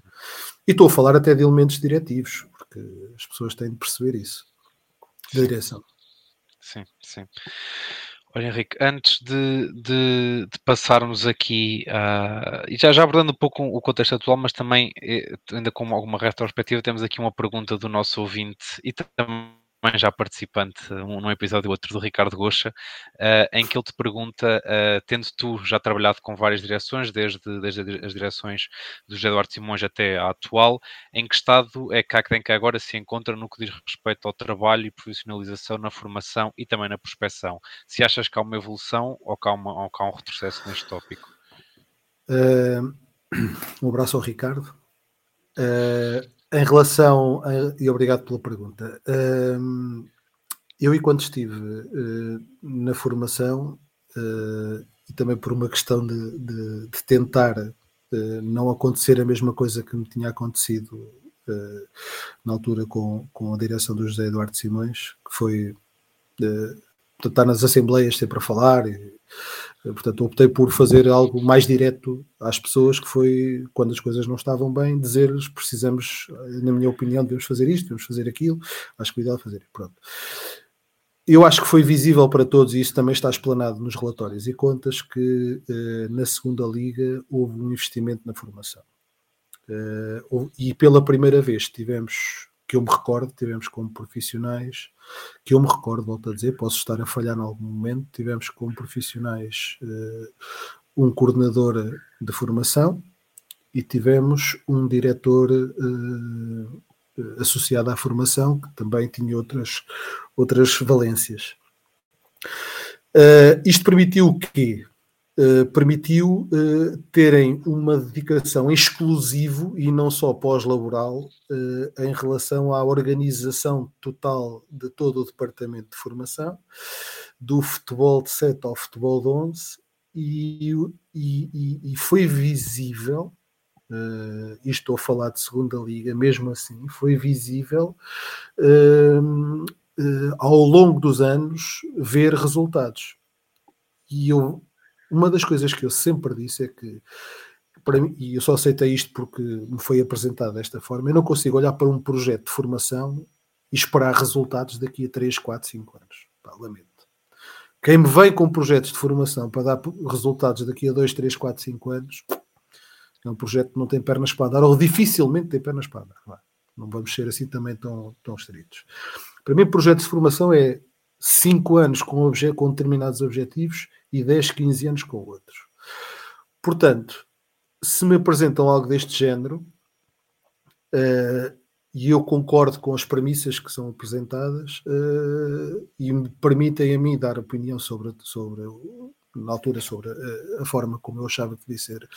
E estou a falar até de elementos diretivos, porque as pessoas têm de perceber isso, da direção. Sim, sim. Olha, Henrique, antes de, de, de passarmos aqui, uh, e já, já abordando um pouco o contexto atual, mas também, eh, ainda com alguma retrospectiva, temos aqui uma pergunta do nosso ouvinte e também também já participante um, num episódio outro do Ricardo Goxa, uh, em que ele te pergunta, uh, tendo tu já trabalhado com várias direções, desde, desde as direções do Eduardo Simões até à atual, em que estado é que a Academia agora se encontra no que diz respeito ao trabalho e profissionalização na formação e também na prospecção? Se achas que há uma evolução ou que há, uma, ou que há um retrocesso neste tópico? Uh, *clears throat* um abraço ao Ricardo. Uh, em relação, a, e obrigado pela pergunta, um, eu e quando estive uh, na formação, uh, e também por uma questão de, de, de tentar uh, não acontecer a mesma coisa que me tinha acontecido na altura com, com a direção do José Eduardo Simões, que foi uh, estar nas assembleias sempre a falar. E, portanto, optei por fazer algo mais direto às pessoas, que foi quando as coisas não estavam bem, dizer-lhes precisamos, na minha opinião, devemos fazer isto, devemos fazer aquilo, acho que o ideal é fazer. Pronto. Eu acho que foi visível para todos, e isso também está explanado nos relatórios e contas, que eh, na segunda liga houve um investimento na formação. Uh, e pela primeira vez tivemos, que eu me recordo, tivemos como profissionais, que eu me recordo, volto a dizer, posso estar a falhar em algum momento, tivemos como profissionais uh, um coordenador de formação e tivemos um diretor uh, associado à formação, que também tinha outras, outras valências. isto permitiu que permitiu uh, terem uma dedicação exclusivo e não só pós-laboral uh, em relação à organização total de todo o departamento de formação, do futebol de 7 ao futebol de 11, e, e, e foi visível, uh, e estou a falar de segunda liga, mesmo assim, foi visível ao longo dos anos ver resultados. E eu uma das coisas que eu sempre disse é que, para mim, e eu só aceitei isto porque me foi apresentado desta forma, eu não consigo olhar para um projeto de formação e esperar resultados daqui a 3, 4, 5 anos. Pá, lamento. Quem me vem com projetos de formação para dar resultados daqui a 2, 3, 4, 5 anos é um projeto que não tem pernas para dar, ou dificilmente tem pernas para. Não vamos ser assim também tão, tão estritos. Para mim, projeto de formação é 5 anos com, com determinados objetivos e 10, 15 anos com outros. Portanto, se me apresentam algo deste género, uh, e eu concordo com as premissas que são apresentadas uh, e me permitem a mim dar opinião sobre, sobre na altura sobre a, a, forma como eu achava que devia ser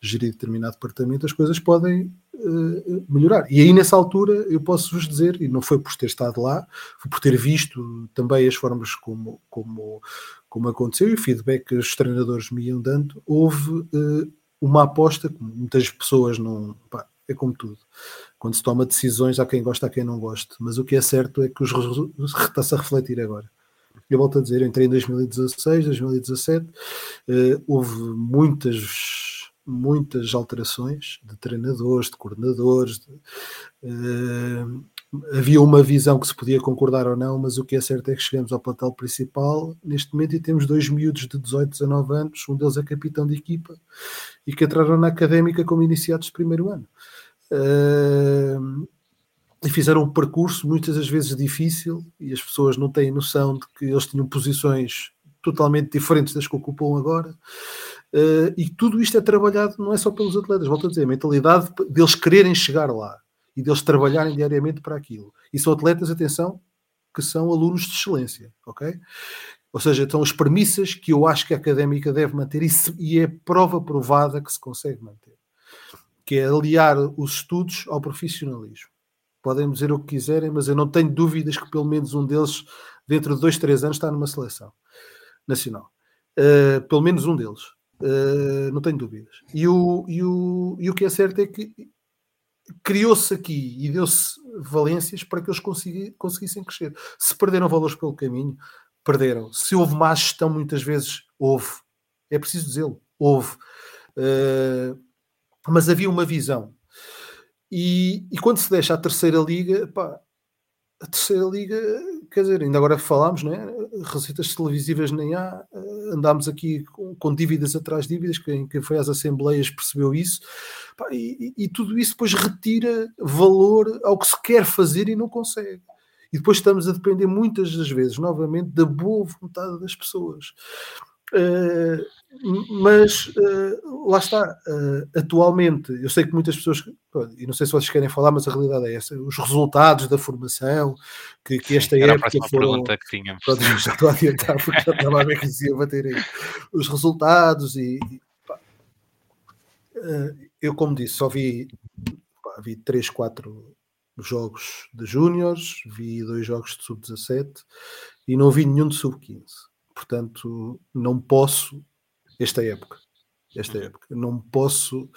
gerido determinado departamento, as coisas podem uh, melhorar. E aí, nessa altura, eu posso vos dizer, e não foi por ter estado lá, foi por ter visto também as formas como, como, como aconteceu e o feedback que os treinadores me iam dando, houve uh, uma aposta que muitas pessoas não. Pá, é como tudo. Quando se toma decisões, há quem gosta, há quem não goste. Mas o que é certo é que os está-se a refletir agora. Eu volto a dizer, eu entrei em 2016, 2017, uh, houve muitas, muitas alterações de treinadores, de coordenadores. De, uh, havia uma visão que se podia concordar ou não, mas o que é certo é que chegamos ao plantel principal neste momento e temos dois miúdos de 18, 19 anos, um deles é capitão de equipa e que entraram na académica como iniciados de primeiro ano. Uh, e fizeram um percurso muitas das vezes difícil e as pessoas não têm noção de que eles tinham posições totalmente diferentes das que ocupam agora. Uh, e tudo isto é trabalhado não é só pelos atletas, volto a dizer, a mentalidade deles quererem chegar lá e deles trabalharem diariamente para aquilo. E são atletas, atenção, que são alunos de excelência, ok? Ou seja, são as premissas que eu acho que a académica deve manter e, se, e é prova provada que se consegue manter, que é aliar os estudos ao profissionalismo podem dizer o que quiserem, mas eu não tenho dúvidas que pelo menos um deles, dentro de dois, três anos, está numa seleção nacional. Uh, pelo menos um deles. Uh, não tenho dúvidas. E o, e, o, e o que é certo é que criou-se aqui e deu-se valências para que eles conseguissem crescer. Se perderam valores pelo caminho, perderam. Se houve má gestão, muitas vezes houve. É preciso dizê-lo. Houve. Uh, mas havia uma visão. E, e quando se deixa a terceira liga, pá, a terceira liga, quer dizer, ainda agora falámos, não é? Receitas televisivas nem há, eh, andámos aqui com, com dívidas atrás dívidas, quem, quem foi às assembleias percebeu isso, pá, e, e, tudo isso depois retira valor ao que se quer fazer e não consegue. E depois estamos a depender muitas das vezes, novamente, da boa vontade das pessoas. Uh, mas uh, lá está, uh, atualmente, eu sei que muitas pessoas, e não sei se vocês querem falar, mas a realidade é essa, os resultados da formação, que, que esta Era época a foram... pergunta que tínhamos. Pronto, já estou a adiantar, porque já estava a ver que ia bater aí. Os resultados e... e pá, eu, como disse, só vi, pá, vi 3, 4 jogos de júniores, vi dois jogos de sub-17 e não vi nenhum de sub-15 portanto não posso esta época esta época. Não posso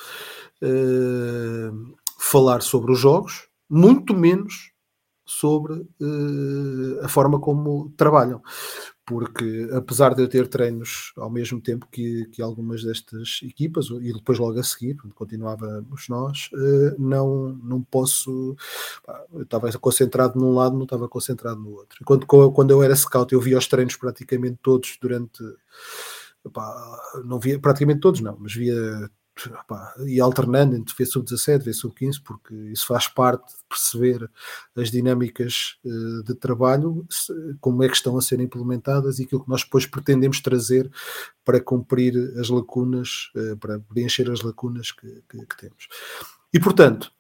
uh, falar sobre os jogos muito menos sobre uh, a forma como trabalham. Porque, apesar de eu ter treinos ao mesmo tempo que, que algumas destas equipas, e depois logo a seguir, continuávamos nós, uh, não, não posso. Eu estava concentrado num lado, não estava concentrado no outro. Quando, quando eu era scout, eu via os treinos praticamente todos durante. Pá, não via praticamente todos, não, mas via e alternando entre ver sub-17, ver sub-15, porque isso faz parte de perceber as dinâmicas uh, de trabalho, se, como é que estão a ser implementadas e aquilo que nós depois pretendemos trazer para cumprir as lacunas, uh, para preencher as lacunas que, que, que temos. E portanto,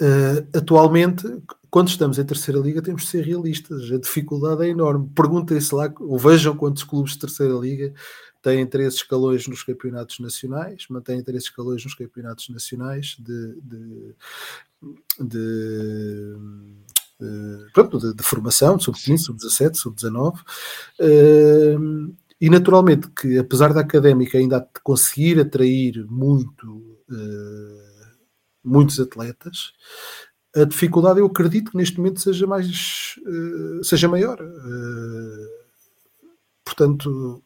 uh, atualmente, quando estamos em terceira liga, temos de ser realistas. A dificuldade é enorme. Perguntem-se lá, ou vejam quantos clubes de terceira liga têm três escalões nos campeonatos nacionais, mantêm três escalões nos campeonatos nacionais de, de, de, de pronto, de, de, formação, sub-15, sub-17, sub-19. e naturalmente que, apesar da académica ainda conseguir atrair muito, uh, muitos atletas, a dificuldade eu acredito que neste momento seja mais uh, seja maior. Portanto,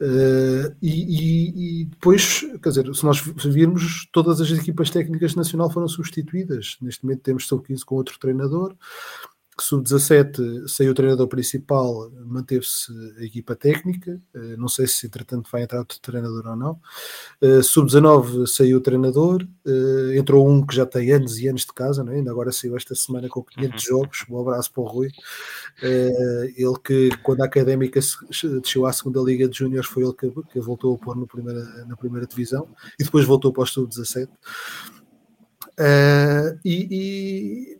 Uh, e, e, depois, quer dizer, se nós virmos, todas as equipas técnicas nacional foram substituídas. Neste momento temos só 15 com outro treinador. Sub-17 saiu o treinador principal, manteve-se a equipa técnica, eh, não sei se entretanto vai entrar outro treinador ou não. Eh, Sub-19 saiu o treinador, eh, entrou um que já tem anos e anos de casa, não é? ainda agora saiu esta semana com 500 uhum. jogos. Um abraço para o Rui. Ele que, quando a académica desceu à segunda Liga de Júniores, foi ele que, que voltou a pôr no primeira, na primeira divisão e depois voltou para o Sub-17. Uh, e, e,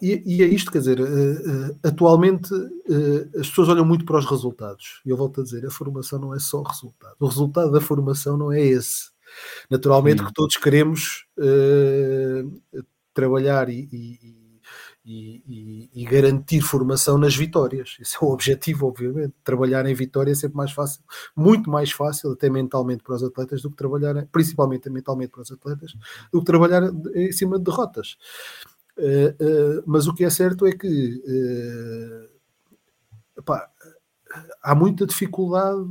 e, e, é isto, quer dizer, uh, uh, atualmente uh, as pessoas olham muito para os resultados. E eu volto a dizer, a formação não é só resultado. O resultado da formação não é esse. Naturalmente que todos queremos trabalhar e, e, e, garantir formação nas vitórias. Esse é o objetivo, obviamente. Trabalhar em vitória é sempre mais fácil, muito mais fácil, até mentalmente para os atletas, do que trabalhar, principalmente mentalmente para os atletas, do que trabalhar em cima de derrotas. Uh, uh, mas o que é certo é que uh, há muita dificuldade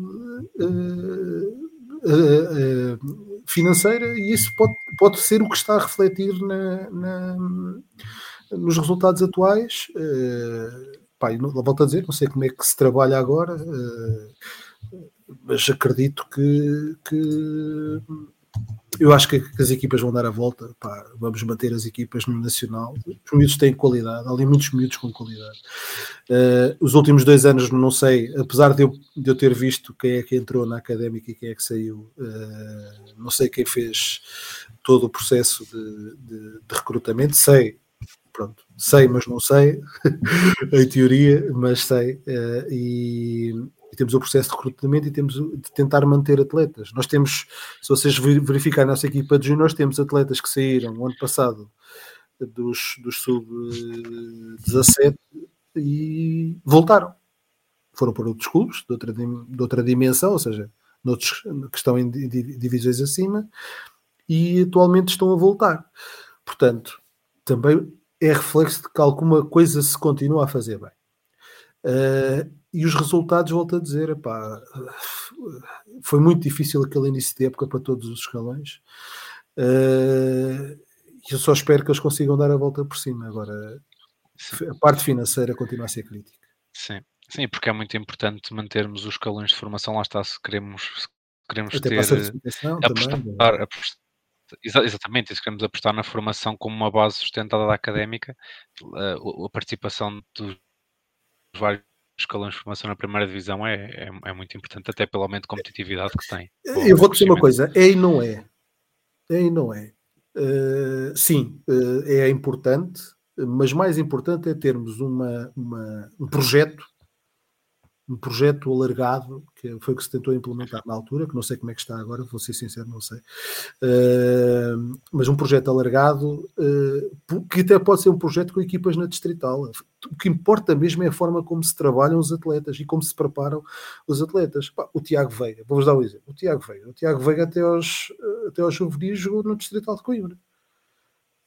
financeira e isso pode, pode ser o que está a refletir na, na, nos resultados atuais. Pá, não, volto a dizer, não sei como é que se trabalha agora, mas acredito que, que eu acho que, que, as equipas vão dar a volta. Pá, vamos manter as equipas no Nacional. Os miúdos têm qualidade, há ali muitos miúdos com qualidade. Uh, os últimos dois anos, não sei, apesar de eu, de eu ter visto quem é que entrou na académica e quem é que saiu, uh, não sei quem fez todo o processo de, de, de recrutamento. Sei, pronto, sei, mas não sei, *laughs* em teoria, mas sei. Uh, e, e temos o processo de recrutamento e temos de tentar manter atletas. Nós temos, se vocês verificarem a nossa equipa de juniors, temos atletas que saíram o ano passado dos, dos sub-17 e voltaram. Foram para outros clubes de outra, de outra dimensão, ou seja, noutros, que estão em divisões acima e atualmente estão a voltar. Portanto, também é reflexo de que alguma coisa se continua a fazer bem. Uh, e os resultados, volto a dizer, epá, foi muito difícil aquele início de época para todos os escalões. Uh, eu só espero que eles consigam dar a volta por cima. Agora, a parte financeira continua a ser crítica. Sim, sim, porque é muito importante mantermos os escalões de formação. Lá está, se queremos, se queremos Até ter. Apostar, também, é? apostar, exatamente, se queremos apostar na formação como uma base sustentada da académica, a, a participação dos vários escalões de formação na primeira divisão é, é, é, muito importante, até pelo aumento de competitividade que tem. Eu vou dizer uma coisa: é e não é. É e não é. Uh, sim, uh, é importante, mas mais importante é termos uma, uma, um projeto um projeto alargado, que foi o que se tentou implementar na altura, que não sei como é que está agora, vou ser sincero, não sei, uh, mas um projeto alargado, uh, que até pode ser um projeto com equipas na distrital. O que importa mesmo é a forma como se trabalham os atletas e como se preparam os atletas. O Tiago Veiga, vou-vos dar um exemplo, o Tiago Veiga, o Tiago Veiga até aos, até aos juvenis jogou no distrital de Coimbra.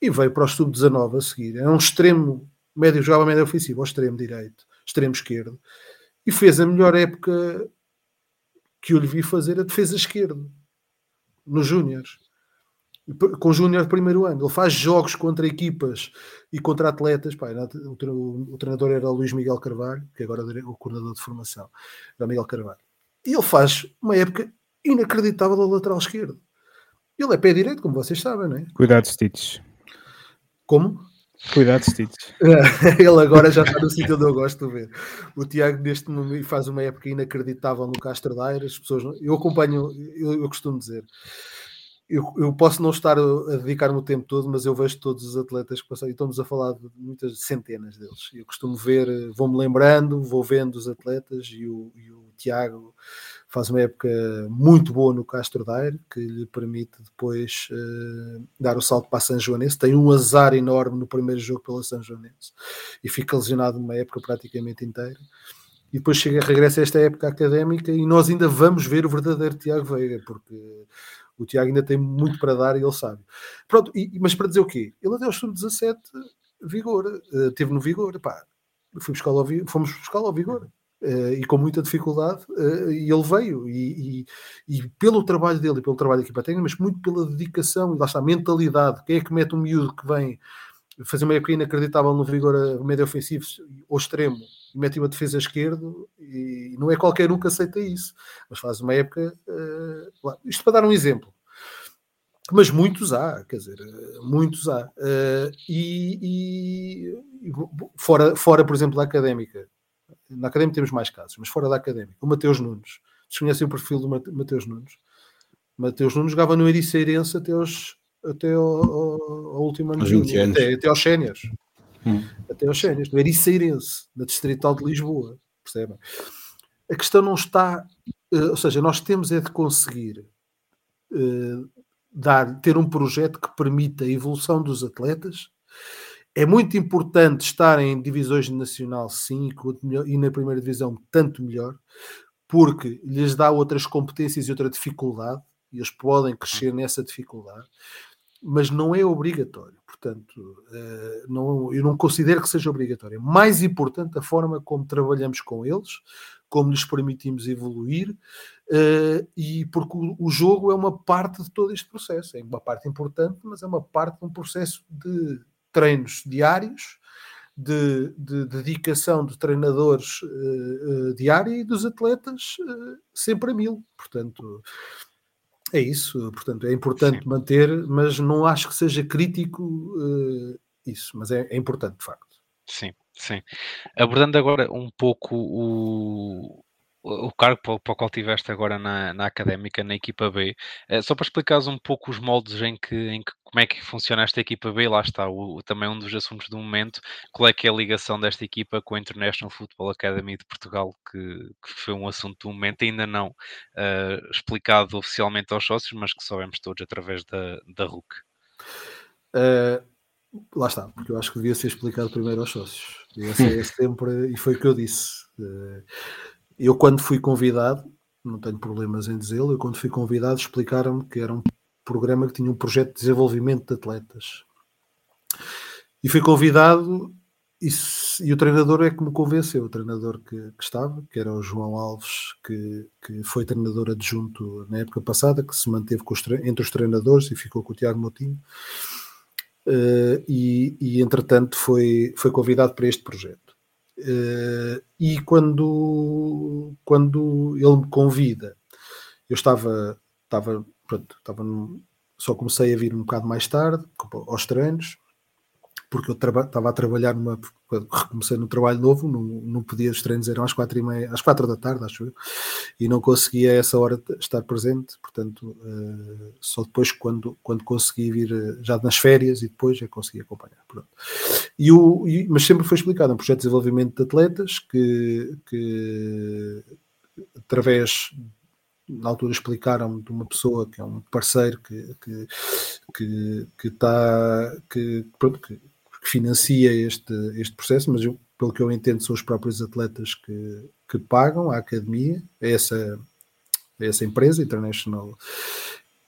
e veio para o sub-19 a seguir. Era um extremo médio, jogava médio ofensivo, ao extremo direito, extremo esquerdo, e fez a melhor época que eu lhe vi fazer a defesa esquerda nos Júniores com Júnior primeiro ano. Ele faz jogos contra equipas e contra atletas. Pá, o, treinador era o Luís Miguel Carvalho, que agora é o coordenador de formação, era Miguel Carvalho. E ele faz uma época inacreditável da lateral esquerdo. Ele é pé direito, como vocês sabem, não é? Cuidado, Stitch. Como? Cuidado, Stitch. *laughs* ele agora já está no sítio onde eu gosto de ver. O Tiago, neste momento, faz uma época inacreditável no Castro Daire. As pessoas, eu acompanho, eu, eu costumo dizer, eu, eu, posso não estar a dedicar-me o tempo todo, mas eu vejo todos os atletas que passam e estamos a falar de muitas centenas deles. Eu costumo ver, vou-me lembrando, vou vendo os atletas e o, e o Tiago faz uma época muito boa no Castro Daire, que lhe permite depois uh, dar o salto para a São Joanense. Tem um azar enorme no primeiro jogo pela São Joanense e fica lesionado uma época praticamente inteira. E depois chega, regressa a esta época académica e nós ainda vamos ver o verdadeiro Tiago Veiga, porque o Tiago ainda tem muito para dar e ele sabe. Pronto, e, mas para dizer o quê? Ele até aos sub-17, vigor, uh, teve no vigor, pá, fui buscar fomos ao vigor. Uh, e com muita dificuldade, uh, e ele veio, e, e, e, pelo trabalho dele e pelo trabalho da equipa técnica, mas muito pela dedicação e lá está, a mentalidade. Quem é que mete um miúdo que vem fazer uma época inacreditável no vigor médio ofensivo ou extremo e mete uma defesa esquerda e não é qualquer um que aceita isso, mas faz uma época uh, isto para dar um exemplo. Mas muitos há, quer dizer, muitos há. E, e, fora, fora, por exemplo, da académica na académica temos mais casos, mas fora da académica, o Mateus Nunes, desconhecem o perfil do Mateus Nunes Mateus Nunes jogava no Ericeirense até aos até ao, ao, ao último ano, até, até aos séniores. Hum. Até aos séniores, no Ericeirense, na Distrital de Lisboa, percebem? A questão não está, uh, ou seja, nós temos é de conseguir uh, dar, ter um projeto que permita a evolução dos atletas. É muito importante estar em divisões de nacional, sim, e na primeira divisão, tanto melhor, porque lhes dá outras competências e outra dificuldade, e eles podem crescer nessa dificuldade mas não é obrigatório. Portanto, eh, não, eu não considero que seja obrigatório. Mais importante a forma como trabalhamos com eles, como lhes permitimos evoluir, eh, e porque o jogo é uma parte de todo este processo. É uma parte importante, mas é uma parte de um processo de treinos diários, de, de dedicação de treinadores uh, uh, diária e dos atletas uh, sempre a mil. Portanto, é isso, portanto, é importante Sim. manter, mas não acho que seja crítico isso, mas é, é, importante, de facto. Sim, sim. Abordando agora um pouco o, o cargo para o qual tiveste agora na, na académica, na equipa B, eh, só para explicares um pouco os moldes em que, em que como é que funciona esta equipa B, lá está o, também um dos assuntos do momento, qual é que é a ligação desta equipa com a International Football Academy de Portugal, que, que foi um assunto do momento, ainda não uh, explicado oficialmente aos sócios, mas que sabemos todos através da, da RUC. Uh, lá está, porque eu acho que devia ser explicado primeiro aos sócios. Devia ser *laughs* sempre, e foi o que eu disse. Uh, eu, quando fui convidado, não tenho problemas em dizê-lo, eu, quando fui convidado, explicaram-me que era um programa que tinha um projeto de desenvolvimento de atletas. E fui convidado, e, e o treinador é que me convenceu, o treinador que, que estava, que era o João Alves, que, que, foi treinador adjunto na época passada, que se manteve os, entre os treinadores e ficou com o Tiago Moutinho. Uh, e, e, entretanto foi, foi convidado para este projeto. Uh, e quando, quando ele me convida, eu estava, estava, pronto, estava no, só comecei a vir um bocado mais tarde, aos treinos, porque eu estava a trabalhar numa. Recomecei no trabalho novo, não, não podia, os treinos eram às quatro e meia, às quatro da tarde, acho eu, e não conseguia a essa hora estar presente, portanto, uh, só depois quando, quando consegui vir, uh, já nas férias, e depois é consegui acompanhar. Pronto. E o, e, mas sempre foi explicado, um projeto de desenvolvimento de atletas que, que através na altura explicaram de uma pessoa que é um parceiro que que que, que está que, pronto, que, que financia este, este processo, mas eu, pelo que eu entendo são os próprios atletas que, que pagam a academia, a essa, a essa empresa, International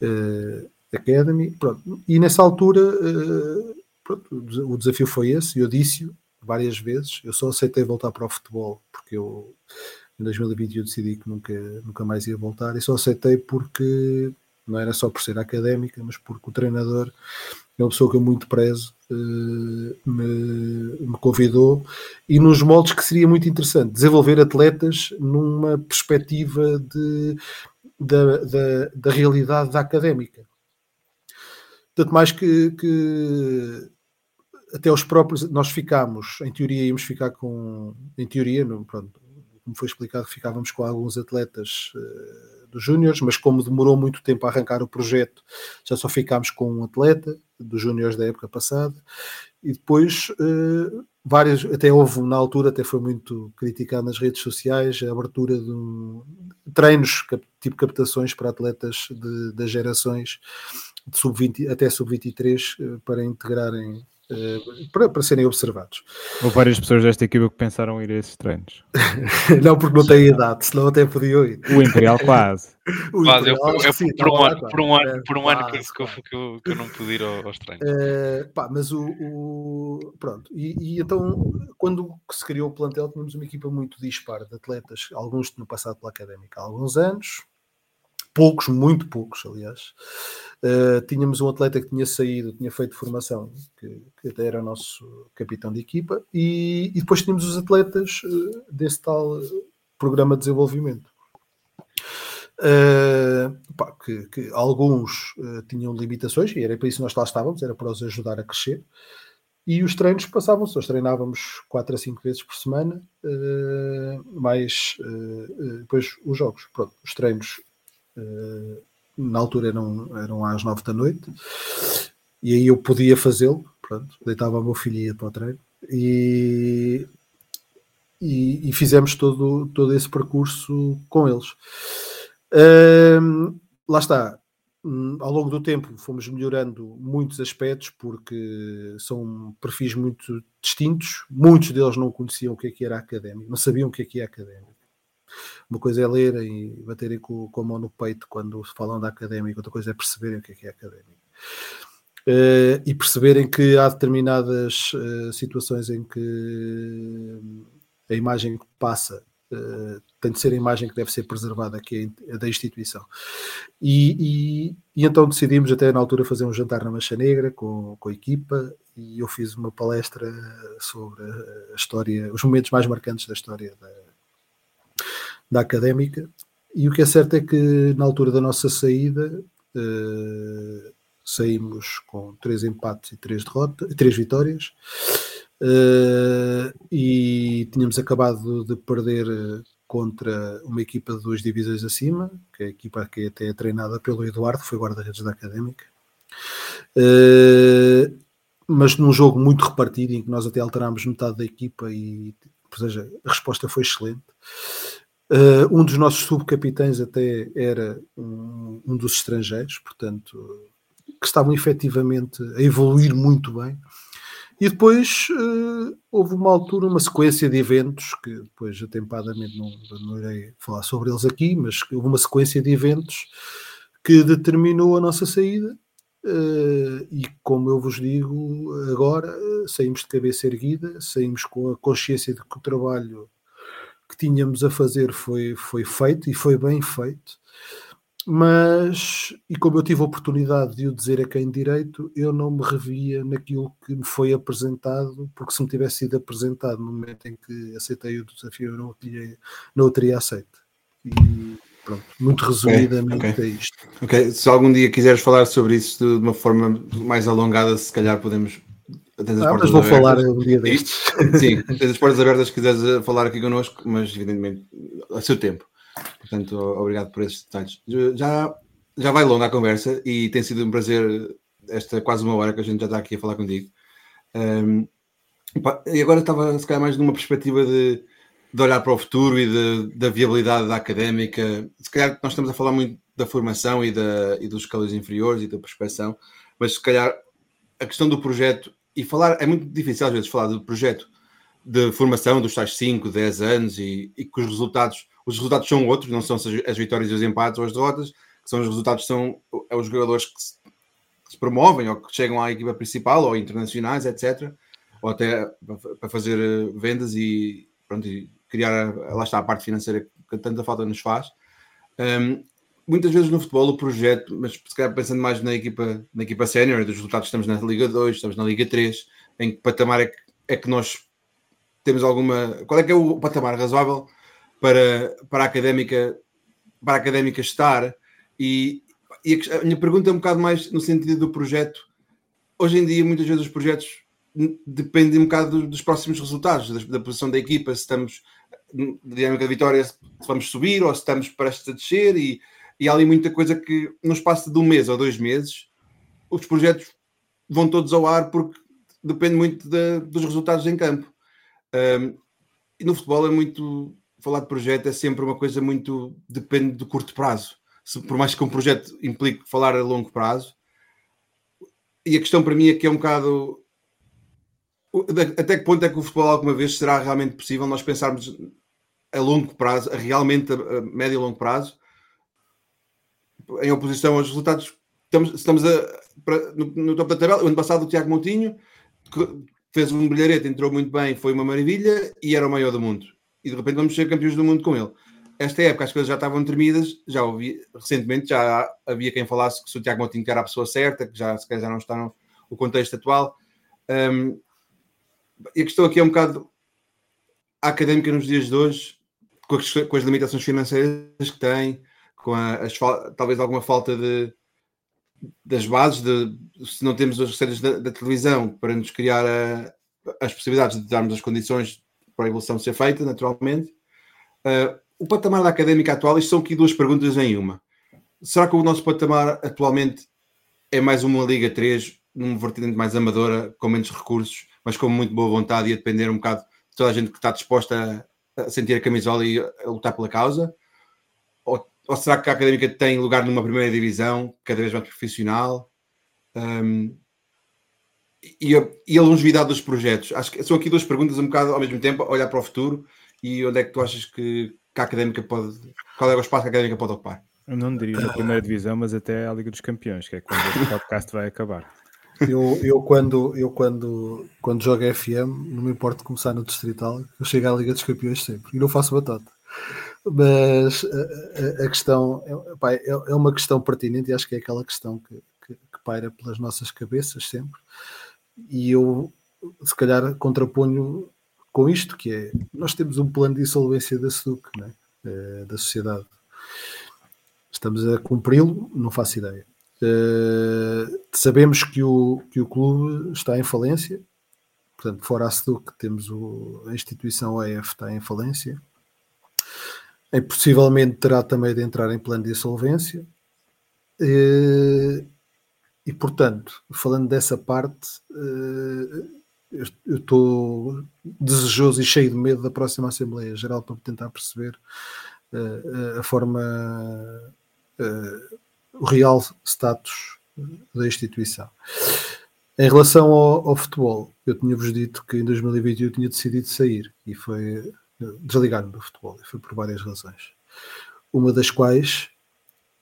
uh, Academy, pronto. e nessa altura uh, pronto, o desafio foi esse, eu disse várias vezes, eu só aceitei voltar para o futebol porque eu em 2020 eu decidi que nunca, nunca mais ia voltar. E só aceitei porque não era só por ser académica, mas porque o treinador é uma pessoa que eu muito prezo, me, me, convidou e nos moldes que seria muito interessante desenvolver atletas numa perspectiva de, da, da, da realidade da académica. Tanto mais que, que até os próprios, nós ficámos, em teoria íamos ficar com, em teoria, não, pronto, como foi explicado, ficávamos com alguns atletas uh, dos Júniores, mas como demorou muito tempo a arrancar o projeto, já só ficámos com um atleta dos Júniores da época passada, e depois uh, várias, até houve na altura, até foi muito criticado nas redes sociais, a abertura de, um, treinos, tipo captações para atletas das gerações de sub-20 até sub-23 uh, para integrarem eh, para, para, serem observados. Houve várias pessoas desta equipa que pensaram ir a esses treinos. *laughs* não, porque não têm idade, senão até podiam ir. O Imperial quase. *laughs* o quase, Imperial, eu, eu, sim, por, um ano, por um ano, é, por um ano que, que, eu, que eu não pude ir aos treinos. Uh, pá, mas o, o pronto, e, e, então quando se criou o plantel tínhamos uma equipa muito dispar de atletas, alguns tinham passado pela académica há alguns anos, poucos, muito poucos, aliás. Uh, tínhamos um atleta que tinha saído, tinha feito formação, que, que até era nosso capitão de equipa, e, e depois tínhamos os atletas uh, desse tal programa de desenvolvimento. Uh, pá, que, que, alguns tinham limitações, e era para isso que nós lá estávamos, era para os ajudar a crescer. E os treinos passavam-se, nós treinávamos 4 a 5 vezes por semana, mais depois os jogos. Pronto, os treinos eh, na altura eram, eram às nove da noite, e aí eu podia fazê-lo, pronto, deitava o meu filho e ia para o treino, e, e, e, fizemos todo, todo esse percurso com eles. lá está, hum, ao longo do tempo fomos melhorando muitos aspectos porque são perfis muito distintos. Muitos deles não conheciam o que, é que era académico, não sabiam o que, é que é académico. Uma coisa é lerem e baterem com, com a mão no peito quando falam da académica, outra coisa é perceberem o que é, que é académico. Uh, e perceberem que há determinadas uh, situações em que a imagem que passa uh, tem de ser a imagem que deve ser preservada, que é da instituição. E, e, e, então decidimos até na altura fazer um jantar na Mancha Negra com, com a equipa e eu fiz uma palestra sobre a história, os momentos mais marcantes da história da, da académica. E o que é certo é que na altura da nossa saída uh, saímos com três empates e três derrotas, três vitórias. Uh, e tínhamos acabado de perder contra uma equipa de duas divisões acima, que é a equipa que até é treinada pelo Eduardo, foi guarda-redes da Académica. Uh, mas num jogo muito repartido, em que nós até alterámos metade da equipa e, ou seja, a resposta foi excelente. Uh, um dos nossos subcapitães até era um, um, dos estrangeiros, portanto, que estavam efetivamente a evoluir muito bem. E depois uh, houve uma altura, uma sequência de eventos, que depois atempadamente não, não irei falar sobre eles aqui, mas houve uma sequência de eventos que determinou a nossa saída. Uh, e como eu vos digo agora, saímos de cabeça erguida, saímos com a consciência de que o trabalho que tínhamos a fazer foi, foi feito e foi bem feito. Mas, e como eu tive a oportunidade de o dizer a quem direito, eu não me revia naquilo que me foi apresentado, porque se me tivesse sido apresentado no momento em que aceitei o desafio, eu não o teria, não o teria aceito. E pronto, muito resumidamente okay, okay. é isto. Ok, se algum dia quiseres falar sobre isso de uma forma mais alongada, se calhar podemos Tens as ah, portas mas vou falar um dia destes. *laughs* Sim, tens as portas abertas se quiseres eh, falar aqui connosco, mas evidentemente a seu tempo. Portanto, obrigado por esses detalhes. Já, já vai longa a conversa e tem sido um prazer esta quase uma hora que a gente já está aqui a falar contigo. Um, e agora estava se calhar mais numa perspectiva de, de olhar para o futuro e de, da viabilidade da académica. Se calhar nós estamos a falar muito da formação e, da, e dos escalões inferiores e da prospeção, mas se calhar a questão do projeto e falar, é muito difícil às vezes falar do projeto de formação dos tais 5, 10 anos e, e que os resultados, os resultados são outros, não são as vitórias e os empates ou as derrotas, que são os resultados, são é os jogadores que, se promovem ou que chegam à equipa principal ou internacionais, etc. Ou até para fazer eh, vendas e, pronto, e criar, lá está a parte financeira que tanta falta nos faz. Um, muitas vezes no futebol o projeto, mas se calhar pensando mais na equipa, na equipa sénior, dos resultados estamos na Liga 2, estamos na Liga 3, em que patamar é que, é que nós temos alguma. Qual é que é o patamar razoável para, para a académica para a académica estar? E, e a minha pergunta é um bocado mais no sentido do projeto. Hoje em dia, muitas vezes os projetos dependem um bocado dos próximos resultados, da, da posição da equipa, se estamos na dinâmica da vitória, se vamos subir ou se estamos prestes a descer, e, e há ali muita coisa que no espaço de um mês ou dois meses os projetos vão todos ao ar porque depende muito de, dos resultados em campo. Um, e no futebol é muito falar de projeto é sempre uma coisa muito depende do curto prazo. Se, por mais que um projeto implique falar a longo prazo, e a questão para mim é que é um bocado até que ponto é que o futebol alguma vez será realmente possível nós pensarmos a longo prazo, a realmente a, médio e longo prazo, em oposição aos resultados. Estamos, estamos a, no, no, topo da tabela. O ano passado o Tiago Montinho fez um brilharete, entrou muito bem, foi uma maravilha e era o maior do mundo. E de repente vamos ser campeões do mundo com ele. Esta época as coisas já estavam tremidas, já ouvi recentemente, já havia quem falasse que se o Tiago Montinho era a pessoa certa, que já se calhar já não está no, no contexto atual. Um, e a questão aqui é um bocado académica nos dias de hoje, com as, com as limitações financeiras que tem, com a, as, talvez alguma falta de, das bases, de, se não temos as séries da, da televisão para nos criar a, as possibilidades de darmos as condições para a evolução ser feita, naturalmente. Uh, o patamar da académica atual, isto são aqui duas perguntas em uma. Será que o nosso patamar atualmente é mais uma Liga 3, numa vertente mais amadora, com menos recursos, mas com muito boa vontade e a depender um bocado de toda a gente que está disposta a, a sentir a camisola e a, a lutar pela causa? Ou, ou, será que a académica tem lugar numa primeira divisão, cada vez mais profissional? Um, e, a, e a longevidade dos projetos? Acho que são aqui duas perguntas um bocado ao mesmo tempo, olhar para o futuro e onde é que tu achas que, que a académica pode. Qual é o espaço que a académica pode ocupar? Eu não diria na primeira divisão, mas até a Liga dos Campeões, que é quando o podcast vai acabar. Eu, eu, quando, eu quando, quando jogo FM, não me importa começar no Distrital, eu chego à Liga dos Campeões sempre e não faço batata. Mas a, a, a questão é, pá, é, é, uma questão pertinente e acho que é aquela questão que, que, que, paira pelas nossas cabeças sempre. E eu, se calhar, contraponho com isto, que é nós temos um plano de insolvência da SEDUC, é? da sociedade. Estamos a cumpri-lo, não faço ideia. Sabemos que o, que o clube está em falência, portanto, fora a SEDUC, temos o, a instituição OEF está em falência. E possivelmente terá também de entrar em plano de insolvência. Uh, e, portanto, falando dessa parte, uh, eu estou desejoso e cheio de medo da próxima Assembleia Geral para tentar perceber uh, a forma, o real status da instituição. Em relação ao, ao futebol, eu tinha-vos dito que em 2021 eu tinha decidido sair e foi desligar-me do futebol, e foi por várias razões. Uma das quais,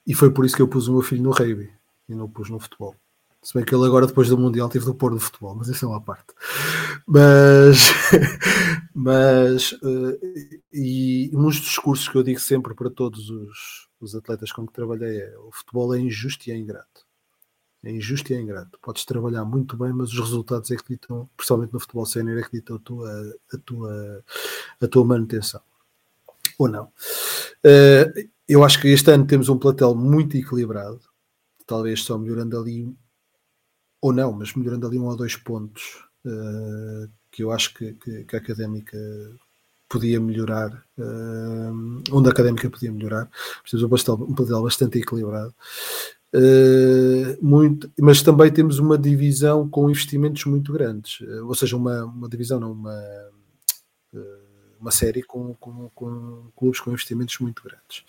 e foi por isso que eu pus o meu filho no rugby e não o pus no futebol se bem que ele agora, depois do Mundial, teve de pôr no futebol, mas isso é uma parte. Mas, *laughs* mas uh, e um dos discursos que eu digo sempre para todos os, os atletas com que trabalhei é o futebol é injusto e é ingrato. É injusto e é ingrato. Podes trabalhar muito bem, mas os resultados é que ditam, principalmente no futebol sénior, é que ditam a tua, a tua, a tua manutenção. Ou não. Uh, eu acho que este ano temos um platel muito equilibrado, talvez só melhorando ali ou não, mas melhorando ali um ou dois pontos uh, que eu acho que, que, que, a académica podia melhorar, uh, onde a académica podia melhorar. Temos um plantel bastante equilibrado. Uh, muito, mas também temos uma divisão com investimentos muito grandes, ou seja, uma, uma divisão, não, uma, uma série com, com, com, clubes com investimentos muito grandes.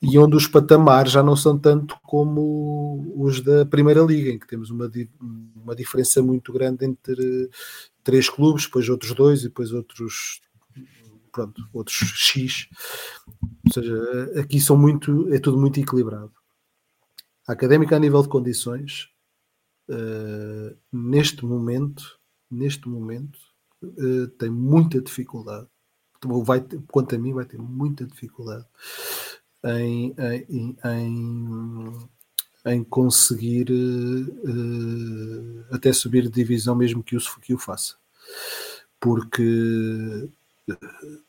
E onde os patamares já não são tanto como os da Primeira Liga, em que temos uma, uma diferença muito grande entre três clubes, depois outros dois e depois outros pronto, outros X. Ou seja, aqui são muito, é tudo muito equilibrado. A académica, a nível de condições, uh, neste momento, neste momento, uh, tem muita dificuldade. Vai ter, quanto a mim, vai ter muita dificuldade em, em, em, em conseguir uh, até subir de divisão, mesmo que o, que o faça. Porque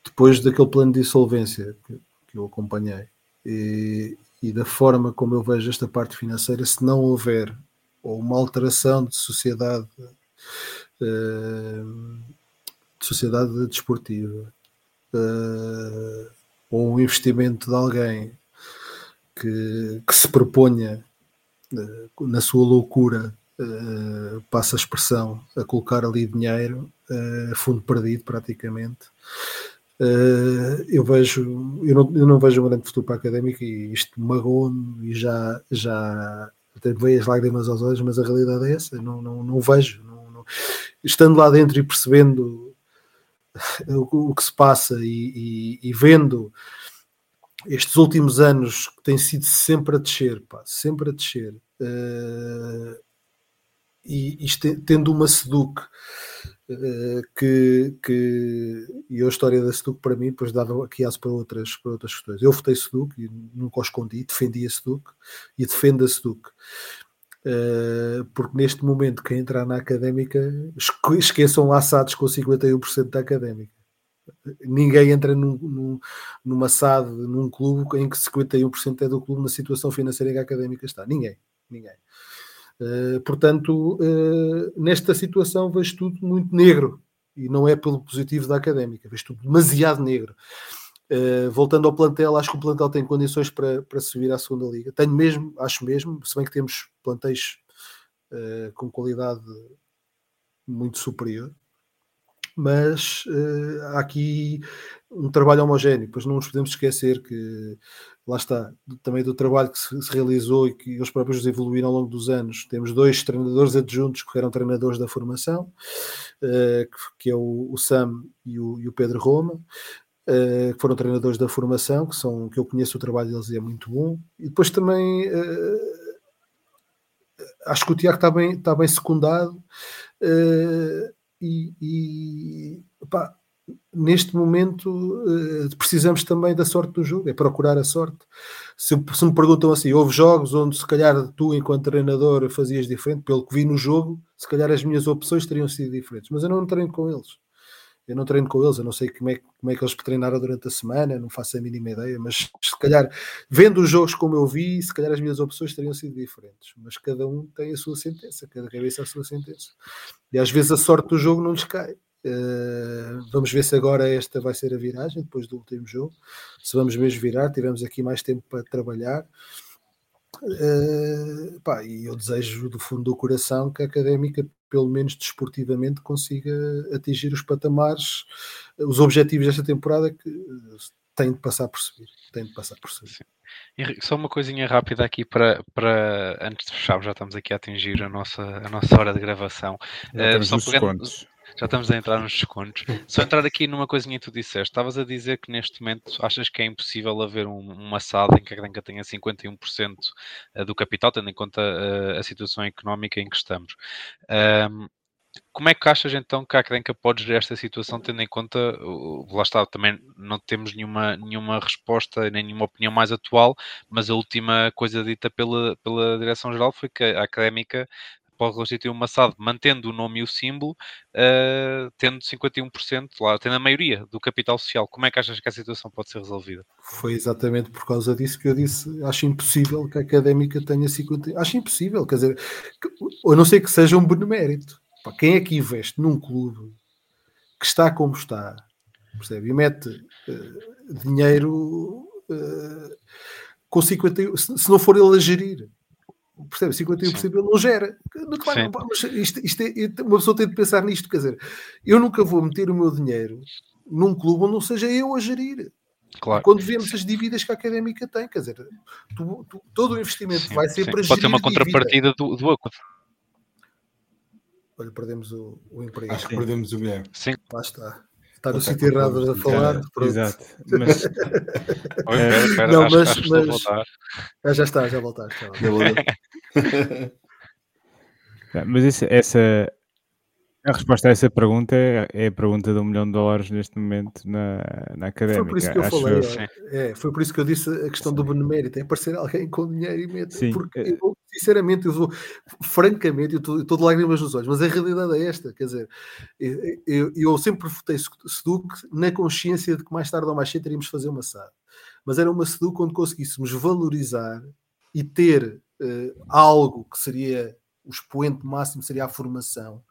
depois daquele plano de insolvência que, que eu acompanhei e, e, da forma como eu vejo esta parte financeira, se não houver ou uma alteração de sociedade uh, de sociedade desportiva uh, ou um investimento de alguém que, que se proponha uh, na sua loucura passa a expressão a colocar ali dinheiro fundo perdido praticamente Uh, eu vejo, eu não, eu não vejo um grande futuro para a académica e isto magoou-me e já, já veio as lágrimas aos olhos, mas a realidade é essa, não, não, não vejo. Não, não, estando lá dentro e percebendo *laughs* o, o que se passa e, e, e, vendo estes últimos anos que têm sido sempre a descer, pá, sempre a descer, uh, e isto, tendo uma Seduc que, que e a história da Seduc para mim depois dava aqui aço para outras, para outras questões. Eu votei Seduc e nunca o escondi, defendi a Seduc e defendo a Seduc. Uh, porque neste momento quem entrar na académica esqueçam laçados com 51% da académica ninguém entra num, num, numa SAD, num clube em que 51% é do clube na situação financeira que a académica está. Ninguém, ninguém. Uh, portanto, uh, nesta situação vejo tudo muito negro e não é pelo positivo da académica, vejo tudo demasiado negro. Uh, voltando ao plantel, acho que o plantel tem condições para, para subir à segunda liga. Tenho mesmo, acho mesmo, se bem que temos plantéis com qualidade muito superior, mas uh, há aqui um trabalho homogéneo, pois não nos podemos esquecer que lá está, também do trabalho que se, se, realizou e que eles próprios evoluíram ao longo dos anos. Temos dois treinadores adjuntos que eram treinadores da formação, uh, que, que, é o, o Sam e o, e o Pedro Roma. Uh, que foram treinadores da formação, que são que eu conheço o trabalho deles e é muito bom. E depois também acho que o Tiago está bem, está bem secundado. Uh, e, e neste momento uh, precisamos também da sorte do jogo, é procurar a sorte. Se, se, me perguntam assim, houve jogos onde se calhar tu, enquanto treinador, fazias diferente, pelo que vi no jogo, se calhar as minhas opções teriam sido diferentes, mas eu não treino com eles. Eu não treino com eles, eu não sei como é, como é que eles treinaram durante a semana, não faço a mínima ideia, mas se calhar, vendo os jogos como eu vi, se calhar as minhas opções teriam sido diferentes. Mas cada um tem a sua sentença, cada cabeça a sua sentença. E às vezes a sorte do jogo não lhes cai. Uh, vamos ver se agora esta vai ser a viragem, depois do último jogo. Se vamos mesmo virar, tivemos aqui mais tempo para trabalhar. Uh, pá, e eu desejo do fundo do coração que a académica pelo menos desportivamente, consiga atingir os patamares, os objetivos desta temporada que eh, tem de passar por subir. Tem de passar por subir. Sim. Henrique, só uma coisinha rápida aqui para, para antes de fechar, já estamos aqui a atingir a nossa, a nossa hora de gravação. Já uh, só pegando, já estamos a entrar nos descontos. Só entrar aqui numa coisinha que tu disseste. Estavas a dizer que neste momento achas que é impossível haver um, uma SAD em que a Grenca tenha 51% eh, do capital, tendo em conta uh, a situação económica em que estamos. Um, como é que achas então que a Académica pode gerir esta situação, tendo em conta, lá está, também não temos nenhuma, nenhuma resposta, nem nenhuma opinião mais atual, mas a última coisa dita pela, pela Direção-Geral foi que a Académica pode constituir uma SAD mantendo o nome e o símbolo, uh, tendo 51%, lá, tendo a maioria do capital social. Como é que achas que a situação pode ser resolvida? Foi exatamente por causa disso que eu disse, acho impossível que a académica tenha 50%. Acho impossível, quer dizer, a não ser que seja um benemérito. Para quem é que investe num clube que está como está, percebe? E mete uh, dinheiro uh, com 50%, se, se não for ele a gerir percebe? 51% Sim. ele não gera. Claro, mas isto, isto é, uma pessoa tem de pensar nisto, quer dizer, eu nunca vou meter o meu dinheiro num clube onde não seja eu a gerir. Claro. Quando vemos as dívidas que a académica tem, quer dizer, tu, tu, todo o investimento sim, vai ser sim. para Pode ter uma contrapartida do, do acordo. Olha, perdemos o, o emprego. Acho que perdemos o Guilherme. Sim. Lá está. Está no sítio errado a falar. Pronto. Exato. *laughs* Mas, Oi, espera, não, acho, mas, acho mas... Ah, já está, já voltaste. Já *laughs* *laughs* mas isso, essa, a resposta a essa pergunta é, é, a pergunta de um milhão de dólares neste momento na, na académica. Foi por isso que eu falei, é, foi por isso que eu disse a questão do benemérito, é aparecer alguém com dinheiro e medo. Sim. Porque é. eu, sinceramente, eu vou, francamente, eu estou de lágrimas nos olhos, mas a realidade é esta, quer dizer, eu, eu, eu sempre votei Seduc na consciência de que mais tarde ou mais cedo teríamos de fazer uma SAD. Mas era uma Seduc onde conseguíssemos valorizar e ter uh, algo que seria o expoente máximo seria a formação,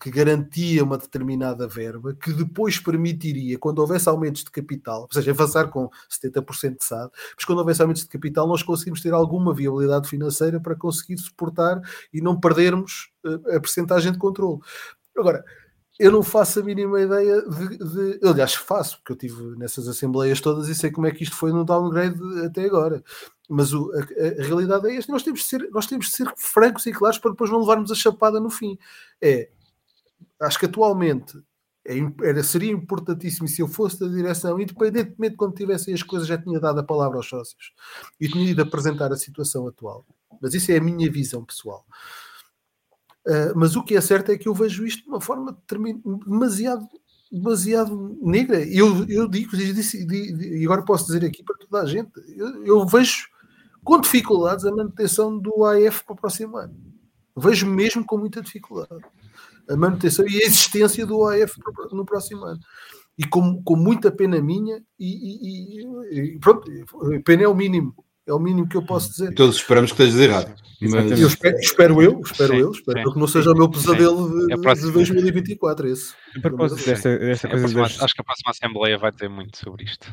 que garantia uma determinada verba, que depois permitiria, quando houvesse aumentos de capital, ou seja, avançar com 70% de SAD, mas quando houvesse aumentos de capital, nós conseguimos ter alguma viabilidade financeira para conseguir suportar e não perdermos eh, a percentagem de controle. Agora, eu não faço a mínima ideia de, de, Aliás, faço, porque eu tive nessas assembleias todas e sei como é que isto foi no downgrade até agora. Mas o, a, a, realidade é esta: nós temos, de ser, nós temos de ser francos e claros para depois não levarmos a chapada no fim. É, acho que atualmente é, era, seria importantíssimo se eu fosse da direção, independentemente de quando tivessem as coisas, já tinha dado a palavra aos sócios e tinha ido apresentar a situação atual. Mas isso é a minha visão pessoal. Uh, mas o que é certo é que eu vejo isto de uma forma demasiado, demasiado negra. Eu, eu digo, e agora posso dizer aqui para toda a gente, eu, eu vejo com dificuldades a manutenção do AF para o próximo ano. Vejo mesmo com muita dificuldade a manutenção e a existência do AF no próximo ano. E com, com muita pena minha, e, e, e pronto, pena é o mínimo é o mínimo que eu posso dizer. Todos esperamos que estejas errado. Mas... Eu espero, espero, eu, espero sim, eu, espero sim, que não seja sim, o meu pesadelo de, é de 2024 esse. A propósito desta, desta coisa... Próxima, das... Acho que a próxima Assembleia vai ter muito sobre isto.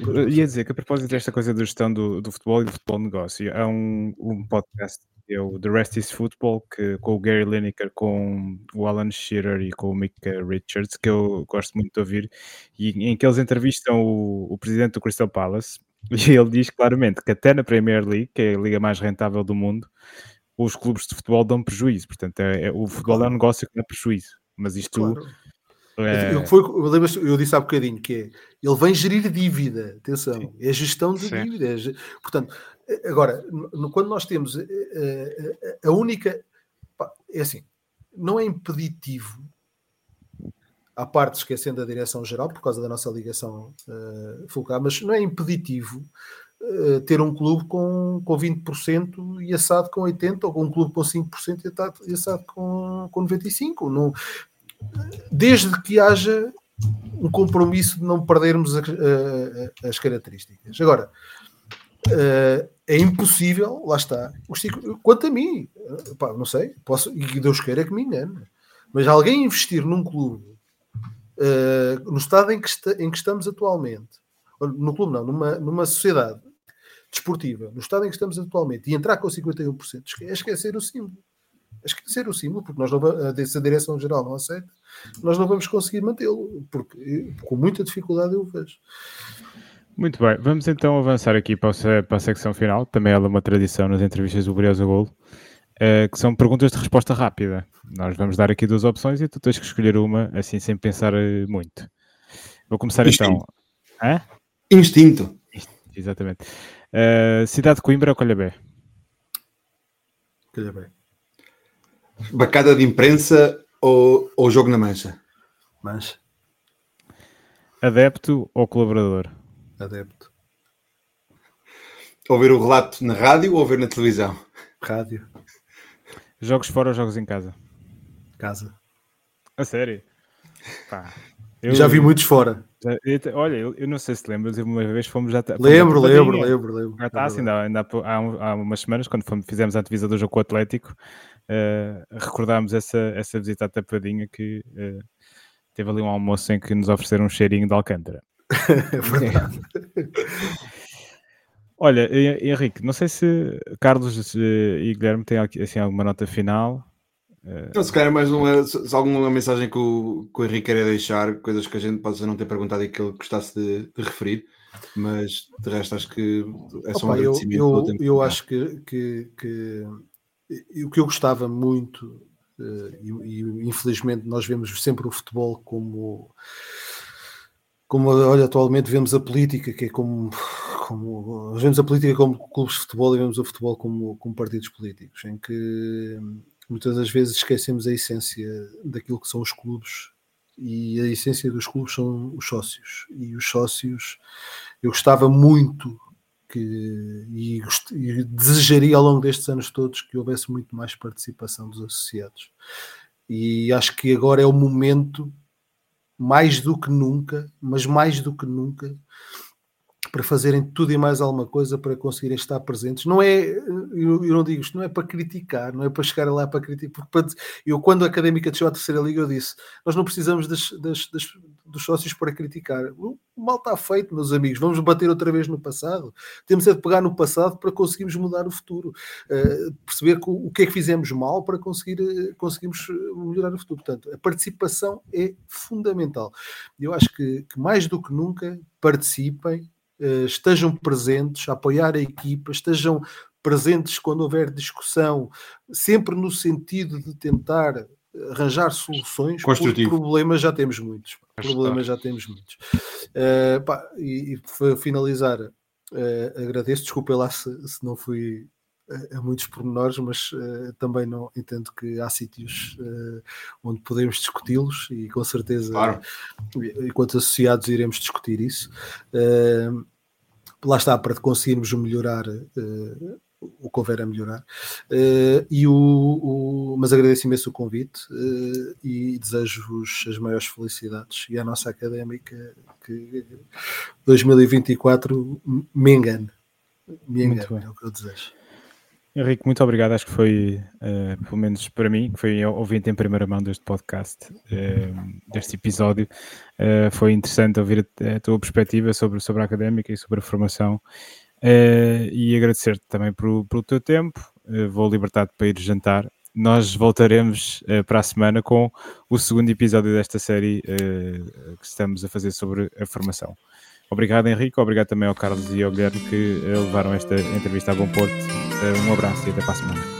Ia dizer que a propósito desta coisa da gestão do, do futebol e do futebol negócio, há um, um podcast que é o The Rest is Football, que, com o Gary Lineker, com o Alan Shearer e com o Mick Richards, que eu gosto muito de ouvir, e em que eles entrevistam o, o presidente do Crystal Palace, *laughs* E ele diz claramente que até na Premier League, que é a liga mais rentável do mundo, os clubes de futebol dão prejuízo. Portanto, é, é o futebol claro. é um negócio que dá prejuízo. Mas isto. Claro. É... Eu, foi, eu, eu, disse há bocadinho que é, ele vem gerir dívida, atenção, Sim. é gestão de Sim. dívida. É, portanto, agora, no, quando nós temos a, eh, a, eh, a única. É assim, não é impeditivo à parte esquecendo a direção-geral, por causa da nossa ligação uh, mas não é impeditivo uh, ter um clube com, com 20% e assado com 80%, ou um clube com 5% e assado com, com 95%. Não, desde que haja um compromisso de não perdermos a, a, as características. Agora, uh, é impossível, lá está. Quanto a mim, pá, não sei, posso, e Deus queira que me engane, mas alguém investir num clube no estado em que, em que, estamos atualmente, no clube não, numa, numa sociedade desportiva, no estado em que estamos atualmente, e entrar com 51%, é esquecer o símbolo. É esquecer o símbolo, porque nós não, a direção-geral não aceita, nós não vamos conseguir mantê-lo, porque com muita dificuldade eu o vejo. Muito bem, vamos então avançar aqui para a, para a secção final, também ela é uma tradição nas entrevistas do Briosa Golo. Uh, que são perguntas de resposta rápida. Nós vamos dar aqui duas opções e tu tens que escolher uma, assim, sem pensar eh, muito. Vou começar Instinto. então. Hã? Instinto. Exatamente. Uh, cidade de Coimbra ou Colhabé? Colhabé. Bacada de imprensa ou, ou jogo na mancha? Mancha. Adepto ou colaborador? Adepto. Ouvir o relato na rádio ou ouvir na televisão? Rádio. Jogos fora ou jogos em casa? Casa. A sério? Pá, eu, já vi muitos fora. Já, eu, olha, eu, eu, não sei se lembras, uma vez fomos já. Lembro, lembro, lembro, lembro. Já está assim, ainda, ainda há, há, umas semanas, quando fomos, fizemos a antivisa do jogo com o Atlético, uh, recordámos essa, essa visita à Tapadinha que uh, teve ali um almoço em que nos ofereceram um cheirinho de Alcântara. *laughs* é verdade. *laughs* Olha, Henrique, não sei se Carlos e Guilherme têm assim, alguma nota final. Então, se calhar mais uma, se alguma mensagem que o, que o Henrique queria deixar, coisas que a gente pode não ter perguntado e que ele gostasse de, de referir, mas de resto acho que é só Opa, um agradecimento. Eu, eu, eu acho que, que, que, o que eu gostava muito, uh, e, e, infelizmente nós vemos sempre o futebol como como olha, atualmente vemos a política, que é como, como vemos a política como clubes de futebol e vemos o futebol como, como partidos políticos, em que muitas das vezes esquecemos a essência daquilo que são os clubes e a essência dos clubes são os sócios. E os sócios, eu gostava muito que, e, e desejaria ao longo destes anos todos que houvesse muito mais participação dos associados. E acho que agora é o momento mais do que nunca, mas mais do que nunca, para fazerem tudo e mais alguma coisa para conseguirem estar presentes. Não é, eu, não digo isto, não é para criticar, não é para chegar lá para criticar, porque eu quando a Académica desceu à terceira liga eu disse, nós não precisamos das, das, das, dos sócios para criticar. O mal está feito, meus amigos, vamos bater outra vez no passado. Temos é de pegar no passado para conseguirmos mudar o futuro, uh, perceber que, o que é que fizemos mal para conseguir uh, conseguirmos melhorar o futuro. Portanto, a participação é fundamental. Eu acho que, que mais do que nunca participem, eh, estejam presentes, a apoiar a equipa, estejam presentes quando houver discussão, sempre no sentido de tentar arranjar soluções, porque problemas já temos muitos. Problemas já temos muitos. Uh, pá, e, e para finalizar, uh, agradeço, desculpa lá se, se não fui a muitos pormenores, mas uh, também não entendo que há sítios uh, onde podemos discuti-los e com certeza, claro. enquanto associados, iremos discutir isso. Uh, lá está, para conseguirmos melhorar o que houver a melhorar. e o, o, mas agradeço imenso o convite e desejo-vos as maiores felicidades e à nossa académica que 2024 me engane. Me engane, é o que eu desejo. Henrique, muito obrigado. Acho que foi, uh, pelo menos para mim, que foi ouvinte em primeira mão deste podcast, uh, deste episódio. Uh, foi interessante ouvir a, a, tua perspectiva sobre, sobre a académica e sobre a formação. e agradecer-te também pelo, pelo teu tempo. vou libertar-te para ir jantar. Nós voltaremos para a semana com o segundo episódio desta série que estamos a fazer sobre a formação. Obrigado, Henrique. Obrigado também ao Carlos e ao Guilherme que levaram esta entrevista a bom porto. Um abraço e até para a semana.